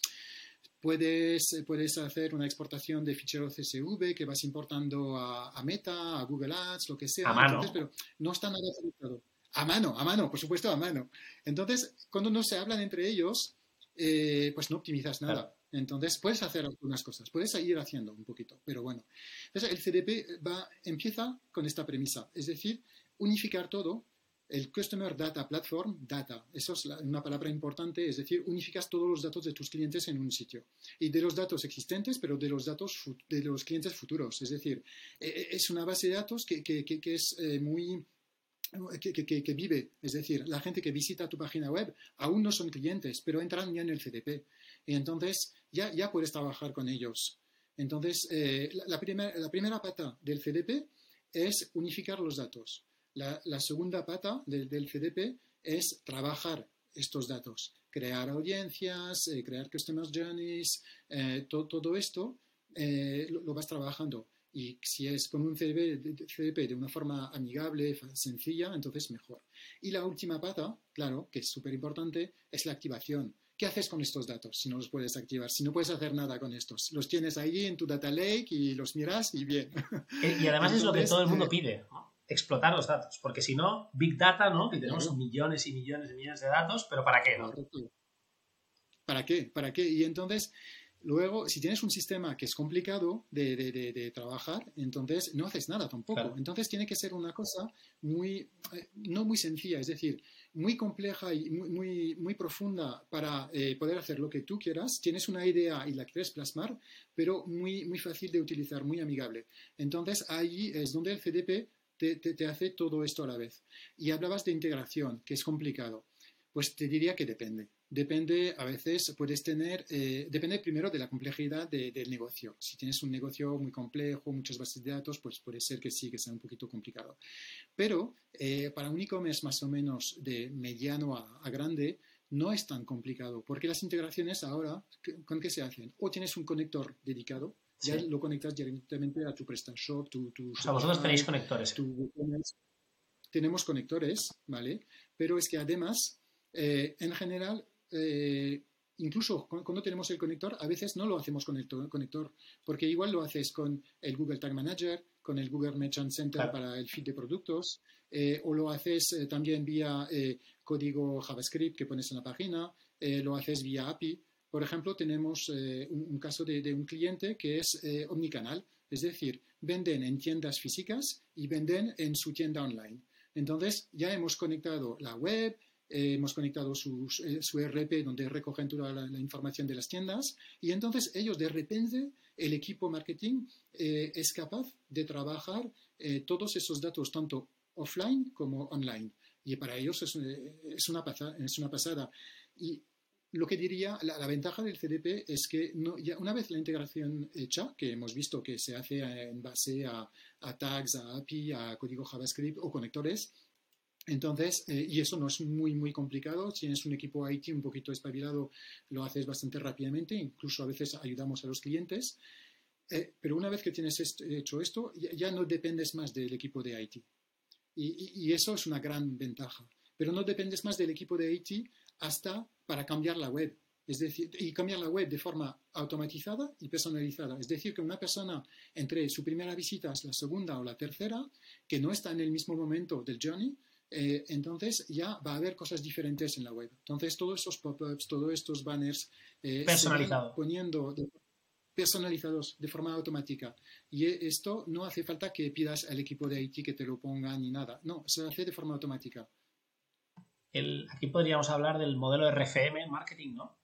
Puedes, eh, puedes hacer una exportación de ficheros CSV que vas importando a, Meta, a Google Ads, lo que sea. A mano. pero no está nada facilitado. A mano, a mano, por supuesto, a mano. Entonces, cuando no se hablan entre ellos, eh, pues no optimizas nada. Entonces, puedes hacer algunas cosas, puedes ir haciendo un poquito, pero bueno. Entonces, el CDP va, empieza con esta premisa, es decir, unificar todo el Customer Data Platform, data, eso es una palabra importante, es decir, unificas todos los datos de tus clientes en un sitio. Y de los datos existentes, pero de los datos de los clientes futuros. Es decir, e, e, es una base de datos que, es eh, muy... Que, vive, es decir, la gente que visita tu página web aún no son clientes, pero entran ya en el CDP. Y entonces ya, ya puedes trabajar con ellos. Entonces, eh, la, la primera pata del CDP es unificar los datos. La, segunda pata del CDP es trabajar estos datos, crear audiencias, eh, crear customer journeys, eh, todo esto eh, lo, vas trabajando. Y si es con un CDP, de una forma amigable, sencilla, entonces mejor. Y la última pata, claro, que es súper importante, es la activación. ¿Qué haces con estos datos si no los puedes activar? Si no puedes hacer nada con estos. Los tienes ahí en tu data lake y los miras y bien. Y además es lo que todo el mundo pide explotar los datos, porque si no, Big Data, ¿no? Que tenemos millones y millones y millones de datos, pero ¿para qué? No? ¿Para qué? ¿Para qué? Y entonces, luego, si tienes un sistema que es complicado de, de, de, trabajar, entonces no haces nada tampoco. Entonces tiene que ser una cosa muy, eh, no muy sencilla, es decir, muy compleja y muy, muy, muy profunda para eh, poder hacer lo que tú quieras. Tienes una idea y la quieres plasmar, pero muy, muy fácil de utilizar, muy amigable. Entonces ahí es donde el CDP te, hace todo esto a la vez. Y hablabas de integración, que es complicado. Pues te diría que depende. Depende, a veces puedes tener, eh, depende primero de la complejidad del negocio. Si tienes un negocio muy complejo, muchas bases de datos, pues puede ser que sí, que sea un poquito complicado. Pero eh, para un e-commerce más o menos de mediano a, grande, no es tan complicado, porque las integraciones ahora, ¿con qué se hacen? O tienes un conector dedicado, ya lo conectas directamente a tu PrestaShop, tu, tu o sea, vosotros tenéis conectores. tenemos conectores, ¿vale? Pero es que además, eh, en general, eh, incluso cuando tenemos el conector, a veces no lo hacemos con el conector, porque igual lo haces con el Google Tag Manager, con el Google Merchant Center para el feed de productos, eh, o lo haces también vía código JavaScript que pones en la página, lo haces vía API. Por ejemplo, tenemos eh, un, caso de, un cliente que es eh, omnicanal, es decir, venden en tiendas físicas y venden en su tienda online. Entonces, ya hemos conectado la web, eh, hemos conectado su RP donde recogen toda la, información de las tiendas y entonces ellos de repente, el equipo marketing es capaz de trabajar todos esos datos tanto offline como online. Y para ellos es, es, una, pasada, es una pasada. Y lo que diría, la, ventaja del CDP es que no, ya una vez la integración hecha, que hemos visto que se hace en base a, tags, a API, a código JavaScript o conectores, entonces, eh, y eso no es muy, muy complicado. Si tienes un equipo IT un poquito espabilado, lo haces bastante rápidamente. Incluso a veces ayudamos a los clientes. Eh, pero una vez que tienes hecho esto, ya, no dependes más del equipo de IT. Y, eso es una gran ventaja. Pero no dependes más del equipo de IT hasta para cambiar la web. Es decir, y cambiar la web de forma automatizada y personalizada. Es decir, que una persona entre su primera visita, la segunda o la tercera, que no está en el mismo momento del journey, eh, entonces ya va a haber cosas diferentes en la web. Entonces todos esos pop-ups, todos estos banners eh, se van poniendo personalizados de forma automática. Y esto no hace falta que pidas al equipo de IT que te lo ponga ni nada. No, se hace de forma automática aquí podríamos hablar del modelo RFM marketing, ¿no?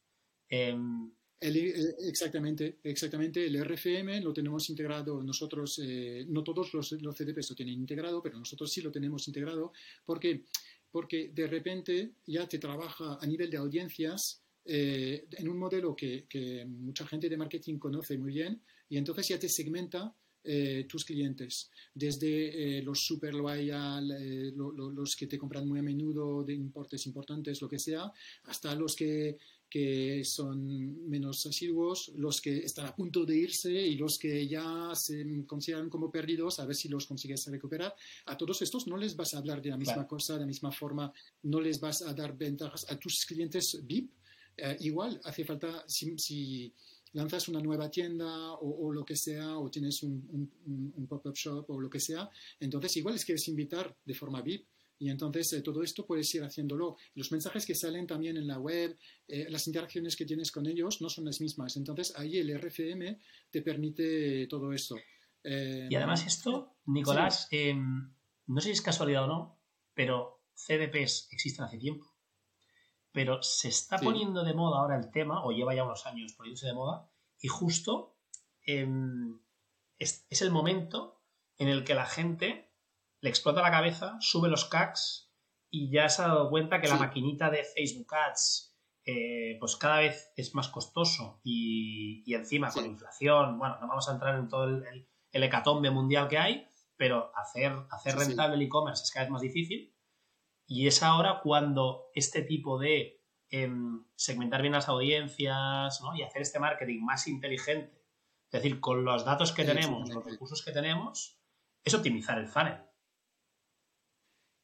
Em, eh, exactamente, exactamente. El RFM lo tenemos integrado nosotros, eh, no todos los, los, CDPs lo tienen integrado, pero nosotros sí lo tenemos integrado porque, porque de repente ya te trabaja a nivel de audiencias eh, en un modelo que, mucha gente de marketing conoce muy bien y entonces ya te segmenta eh, tus clientes, desde eh, los super loyal, eh, los que te compran muy a menudo de importes importantes, lo que sea, hasta los que, que, son menos asiduos, los que están a punto de irse y los que ya se consideran como perdidos, a ver si los consigues recuperar. A todos estos no les vas a hablar de la misma cosa, de la misma forma, no les vas a dar ventajas a tus clientes VIP. igual hace falta, si lanzas una nueva tienda o, lo que sea, o tienes un, pop-up shop o lo que sea, entonces igual les quieres invitar de forma VIP. Y entonces eh, todo esto puedes ir haciéndolo. Los mensajes que salen también en la web, eh, las interacciones que tienes con ellos no son las mismas. Entonces ahí el RFM te permite todo esto. Eh, y además esto, Nicolás, em, no sé si es casualidad o no, pero CDPs existen hace tiempo pero se está poniendo de moda ahora el tema, o lleva ya unos años poniéndose de moda, y justo em, es, el momento en el que la gente le explota la cabeza, sube los CACs y ya se ha dado cuenta que la maquinita de Facebook Ads eh, pues cada vez es más costoso y, encima con inflación, bueno, no vamos a entrar en todo el, hecatombe mundial que hay, pero hacer, hacer rentable el e-commerce es cada vez más difícil y es ahora cuando este tipo de em, segmentar bien las audiencias y hacer este marketing más inteligente, es decir, con los datos que tenemos, los recursos que tenemos, es optimizar el funnel.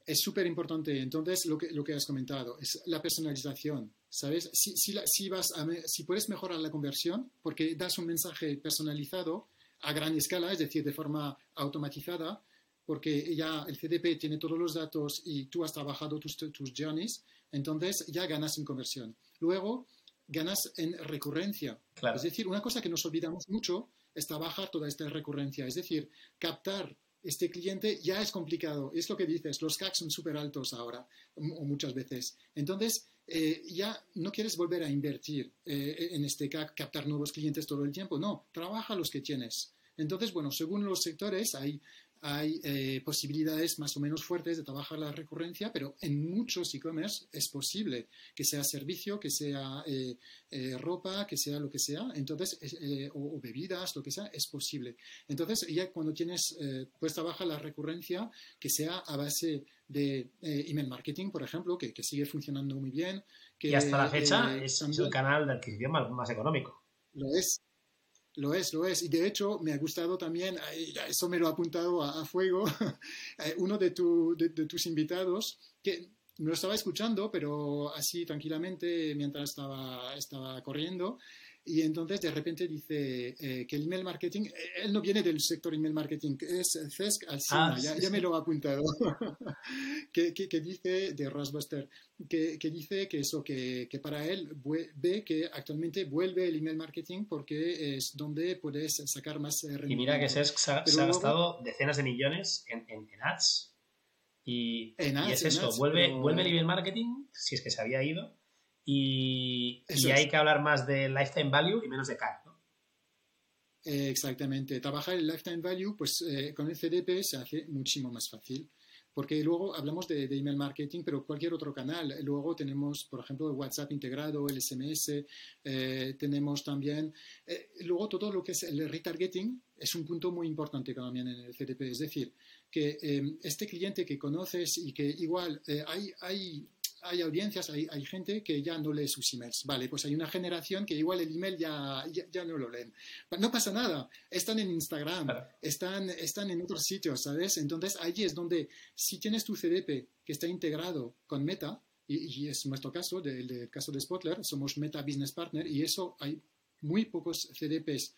Es súper importante. Entonces, lo que, lo que has comentado es la personalización. ¿Sabes? Si, si, vas si puedes mejorar la conversión porque das un mensaje personalizado a gran escala, es decir, de forma automatizada, porque ya el CDP tiene todos los datos y tú has trabajado tus, tus journeys, entonces ya ganas en conversión. Luego, ganas en recurrencia. Es decir, una cosa que nos olvidamos mucho es trabajar toda esta recurrencia. Es decir, captar este cliente ya es complicado. Es lo que dices, los CAC son súper altos ahora, o muchas veces. Entonces, eh, ya no quieres volver a invertir eh, en este CAC, captar nuevos clientes todo el tiempo. No, trabaja los que tienes. Entonces, bueno, según los sectores hay hay eh, posibilidades más o menos fuertes de trabajar la recurrencia, pero en muchos e-commerce es posible que sea servicio, que sea eh, eh, ropa, que sea lo que sea, entonces, o, bebidas, lo que sea, es posible. Entonces, ya cuando tienes, pues trabaja la recurrencia que sea a base de email marketing, por ejemplo, que, sigue funcionando muy bien. Que, y hasta la fecha es, el canal de adquisición más económico. Lo es, lo es, lo es. Y de hecho me ha gustado también, eso me lo ha apuntado a, fuego, eh, uno de, tus invitados, que no estaba escuchando, pero así tranquilamente mientras estaba, estaba corriendo, y entonces de repente dice eh, que el email marketing, eh, él no viene del sector email marketing, es CESC Alcina, ah, ya, me lo ha apuntado, que, que, dice de Rosbuster, que, que, dice que eso, que, que, para él ve que actualmente vuelve el email marketing porque es donde puedes sacar más rendimiento. Y mira que CESC se ha, gastado decenas de millones en, en, ads. Y, y es eso, vuelve, vuelve el email marketing, si es que se había ido, y, hay que hablar más de lifetime value y menos de CAC, ¿no? exactamente. Trabajar el lifetime value, pues eh, con el CDP se hace muchísimo más fácil. porque luego hablamos de, email marketing, pero cualquier otro canal. Luego tenemos, por ejemplo, el WhatsApp integrado, el SMS, eh, tenemos también, eh, luego todo lo que es el retargeting es un punto muy importante también en el CDP, es decir, que eh, este cliente que conoces y que igual hay, hay hay audiencias, hay, hay, gente que ya no lee sus emails. Vale, pues hay una generación que igual el email ya, ya, no lo leen. No pasa nada, están en Instagram, están, están en otros sitios, ¿sabes? Entonces allí es donde, si tienes tu CDP que está integrado con Meta, y, es nuestro caso, del, caso de Spotler, somos Meta Business Partner, y eso hay muy pocos CDPs,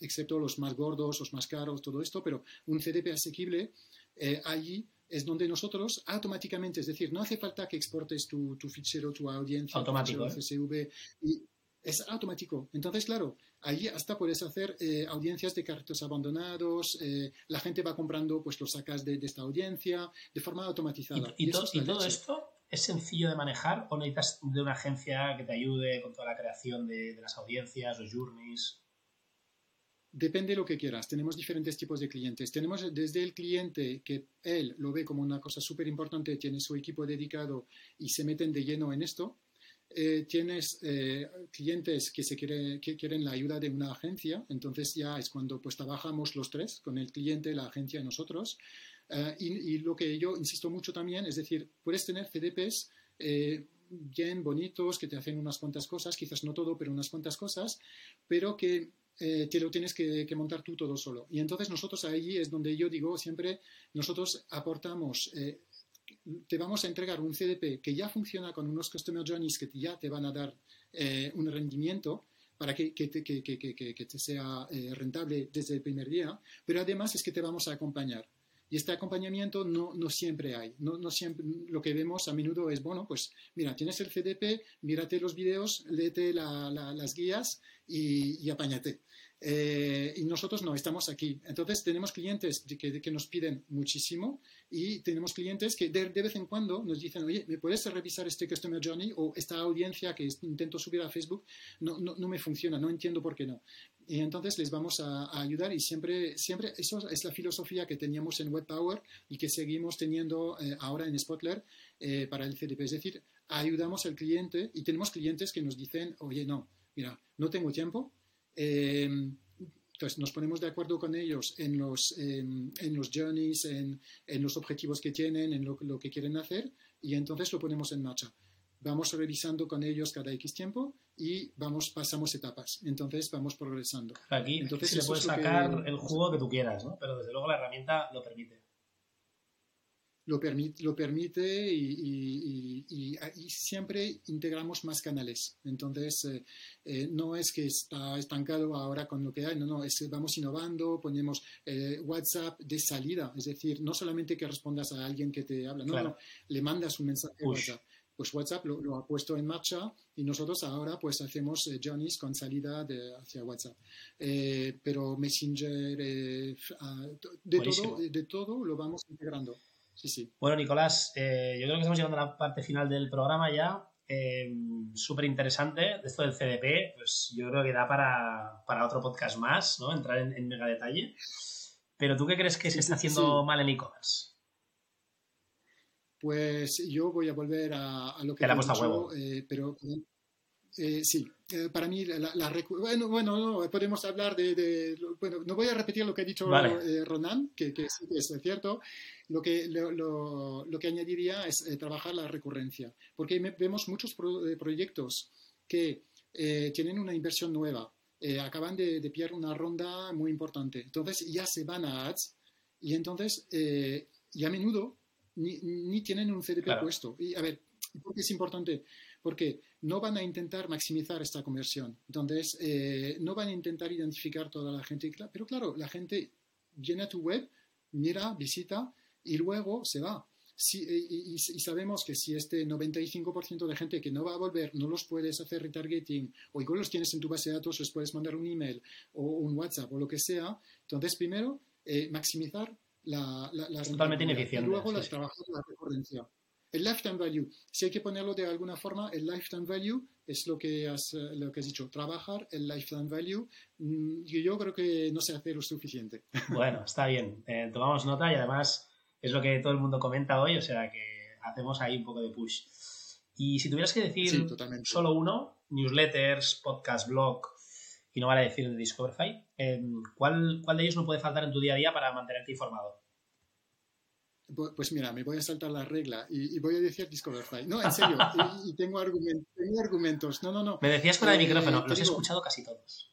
excepto los más gordos, los más caros, todo esto, pero un CDP asequible, eh, allí es donde nosotros automáticamente, es decir, no hace falta que exportes tu, tu fichero, tu audiencia, automático, tu CSV, y es automático. Entonces, claro, ahí hasta puedes hacer eh, audiencias de carritos abandonados, eh, la gente va comprando, pues lo sacas de, esta audiencia de forma automatizada. ¿Y, todo esto es sencillo de manejar o necesitas de una agencia que te ayude con toda la creación de, de las audiencias, los journeys? Depende de lo que quieras. Tenemos diferentes tipos de clientes. Tenemos desde el cliente que él lo ve como una cosa súper importante, tiene su equipo dedicado y se meten de lleno en esto. Eh, tienes eh, clientes que, se quiere, que quieren la ayuda de una agencia, entonces ya es cuando pues trabajamos los tres, con el cliente, la agencia y nosotros. Eh, y, lo que yo insisto mucho también, es decir, puedes tener CDPs bien bonitos, que te hacen unas cuantas cosas, quizás no todo, pero unas cuantas cosas, pero que eh, te lo tienes que, montar tú todo solo. Y entonces nosotros ahí es donde yo digo siempre, nosotros aportamos, eh, te vamos a entregar un CDP que ya funciona con unos Customer Journeys que ya te van a dar eh, un rendimiento para que, te, sea rentable desde el primer día, pero además es que te vamos a acompañar. Y este acompañamiento no, no siempre hay. No, no, siempre, lo que vemos a menudo es, bueno, pues mira, tienes el CDP, mírate los videos, léete las guías y, y apáñate. Eh, y nosotros no, estamos aquí. Entonces tenemos clientes que, que, nos piden muchísimo y tenemos clientes que de, vez en cuando nos dicen, oye, ¿me puedes revisar este Customer Journey o esta audiencia que intento subir a Facebook? No, no, no me funciona, no entiendo por qué no. Y entonces les vamos a, ayudar y siempre, siempre, eso es la filosofía que teníamos en WebPower y que seguimos teniendo eh, ahora en Spotler eh, para el CDP. Es decir, ayudamos al cliente y tenemos clientes que nos dicen, oye, no, mira, no tengo tiempo, entonces pues nos ponemos de acuerdo con ellos en los, en los journeys, en, en, los objetivos que tienen, en lo, lo, que quieren hacer y entonces lo ponemos en marcha. Vamos revisando con ellos cada X tiempo y vamos, pasamos etapas. Entonces vamos progresando. Aquí entonces, se le puede sacar el jugo que tú quieras, ¿no? Pero desde luego la herramienta lo permite lo, permite, lo permite y, y, siempre integramos más canales. Entonces, eh, eh, no es que está estancado ahora con lo que hay, no, no, es vamos innovando, ponemos eh, WhatsApp de salida, es decir, no solamente que respondas a alguien que te habla, no, no, le mandas un mensaje a WhatsApp. Pues WhatsApp lo, ha puesto en marcha y nosotros ahora pues hacemos journeys con salida de, hacia WhatsApp. pero Messenger, ah, de, todo, de todo lo vamos integrando. Bueno, Nicolás, eh, yo creo que estamos llegando a la parte final del programa ya. Eh, Súper interesante. Esto del CDP, pues yo creo que da para, otro podcast más, ¿no? Entrar en, mega detalle. Pero ¿tú qué crees que se está haciendo mal en e-commerce? Pues yo voy a volver a, lo que... Te la he puesto a huevo. Eh, pero eh, sí, eh, para mí, la, bueno, bueno no, podemos hablar de, Bueno, no voy a repetir lo que ha dicho eh, Ronan, que, que, sí es cierto. Lo que, lo, lo, que añadiría es trabajar la recurrencia, porque vemos muchos proyectos que tienen una inversión nueva, acaban de, de pillar una ronda muy importante, entonces ya se van a ads y entonces, y a menudo ni, ni tienen un CDP puesto. Y a ver, ¿por qué es importante? Porque no van a intentar maximizar esta conversión. Entonces, eh, no van a intentar identificar toda la gente. Pero claro, la gente viene a tu web, mira, visita y luego se va. Eh, y, sabemos que si este 95% de gente que no va a volver no los puedes hacer retargeting o igual los tienes en tu base de datos, les puedes mandar un email o un WhatsApp o lo que sea, entonces primero eh, maximizar la, la, Totalmente ineficiente. Y luego las trabajar la recurrencia. El lifetime value, si hay que ponerlo de alguna forma, el lifetime value es lo que has, eh, lo que has dicho, trabajar el lifetime value. Mm, y yo creo que no se hace lo suficiente. Bueno, está bien. Eh, tomamos nota y además es lo que todo el mundo comenta hoy, o sea que hacemos ahí un poco de push. Y si tuvieras que decir solo uno, newsletters, podcast, blog, y no vale decir de Discoverify, em, ¿cuál, ¿cuál de ellos no puede faltar en tu día a día para mantenerte informado? Pues mira, me voy a saltar la regla y, voy a decir Discoverify. No, en serio, y, tengo, argumentos, No, no, no. Me decías fuera de eh, micrófono, los he escuchado casi todos.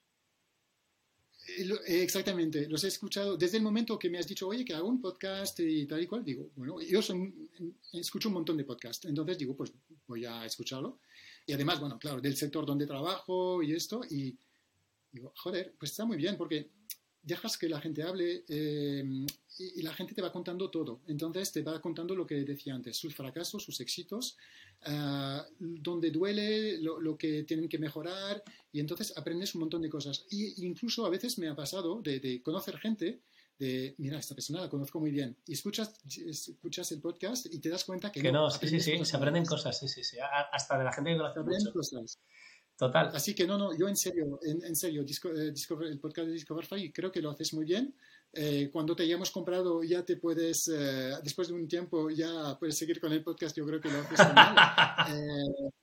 Eh, eh, exactamente, los he escuchado desde el momento que me has dicho, oye, que hago un podcast y tal y cual. Digo, bueno, yo son, escucho un montón de podcasts, entonces digo, pues voy a escucharlo. Y además, bueno, claro, del sector donde trabajo y esto, y digo, joder, pues está muy bien, porque dejas que la gente hable eh, y, la gente te va contando todo. Entonces te va contando lo que decía antes, sus fracasos, sus éxitos, uh, donde duele, lo, que tienen que mejorar y entonces aprendes un montón de cosas. Y incluso a veces me ha pasado de, conocer gente de, mira, esta persona la conozco muy bien. Y escuchas, escuchas el podcast y te das cuenta que, que no. sí, sí, sí, se aprenden cosas, sí, sí, sí. Hasta de la gente que conoce mucho. Cosas. Total. Así que no, no, yo en serio, en, serio, eh, el podcast de Discoverify creo que lo haces muy bien. Eh, cuando te hayamos comprado ya te puedes, eh, después de un tiempo ya puedes seguir con el podcast, yo creo que lo haces bien.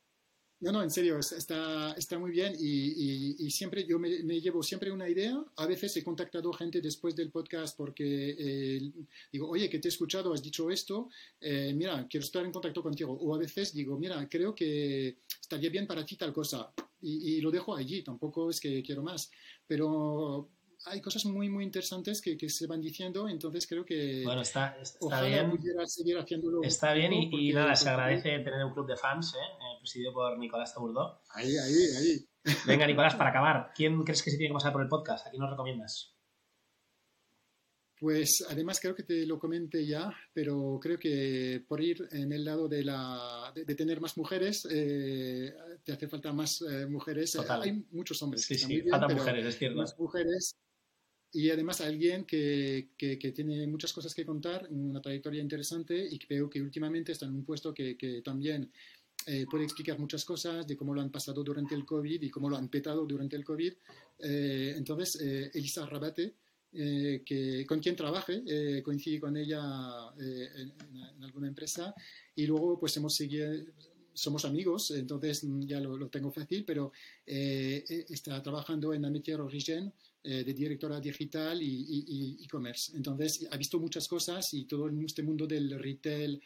no, no, en serio, está, está muy bien y, y, siempre yo me, llevo siempre una idea. A veces he contactado gente después del podcast porque digo, oye, que te he escuchado, has dicho esto, mira, quiero estar en contacto contigo. O a veces digo, mira, creo que estaría bien para ti tal cosa y, lo dejo allí, tampoco es que quiero más, pero hay cosas muy, muy interesantes que, que se van diciendo, entonces creo que bueno, está, está bien. seguir haciéndolo. Está bien y, nada, se agradece tener un club de fans, ¿eh? eh presidido por Nicolás Taburdó. Ahí, ahí, ahí. Venga, Nicolás, para acabar, ¿quién crees que se tiene que pasar por el podcast? ¿A quién nos recomiendas? Pues además creo que te lo comenté ya, pero creo que por ir en el lado de, la, de, tener más mujeres, eh, te hace falta más eh, mujeres. Hay muchos hombres. Sí, sí, falta mujeres, es cierto. Más mujeres. Y además alguien que, que, tiene muchas cosas que contar, una trayectoria interesante y creo que últimamente está en un puesto que, que también eh, puede explicar muchas cosas de cómo lo han pasado durante el COVID y cómo lo han petado durante el COVID. entonces, Elisa Rabate eh, que, con quien trabaje, eh, coincidí con ella eh, en, alguna empresa y luego pues hemos seguido, somos amigos, entonces ya lo, tengo fácil, pero está trabajando en Ametier Origin de directora digital y e-commerce. entonces ha visto muchas cosas y todo este mundo del retail,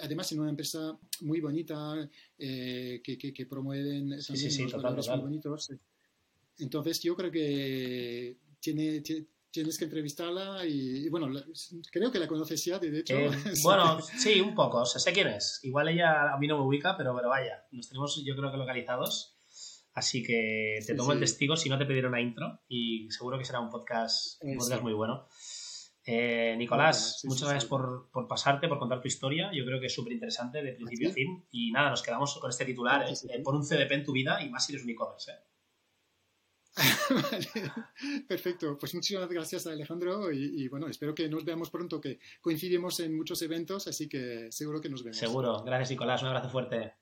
además en una empresa muy bonita que, que, que, promueven sí, valores muy bonitos. Entonces yo creo que tiene, tiene tienes que entrevistarla y, bueno, creo que la conoces ya, de hecho. Eh, bueno, sí, un poco, o sea, sé quién es. Igual ella a mí no me ubica, pero, pero vaya, nos tenemos yo creo que localizados. Así que te tomo el testigo si no te pediré una intro y seguro que será un podcast, un podcast muy bueno. Eh, Nicolás, muchas gracias por, por, pasarte, por contar tu historia. Yo creo que es súper interesante de principio a fin. Y nada, nos quedamos con este titular. Eh, por un CDP en tu vida y más si eres un e-commerce. ¿eh? perfecto. Pues muchísimas gracias Alejandro y, bueno, espero que nos veamos pronto, que coincidimos en muchos eventos, así que seguro que nos vemos. Seguro. Gracias Nicolás, un abrazo fuerte.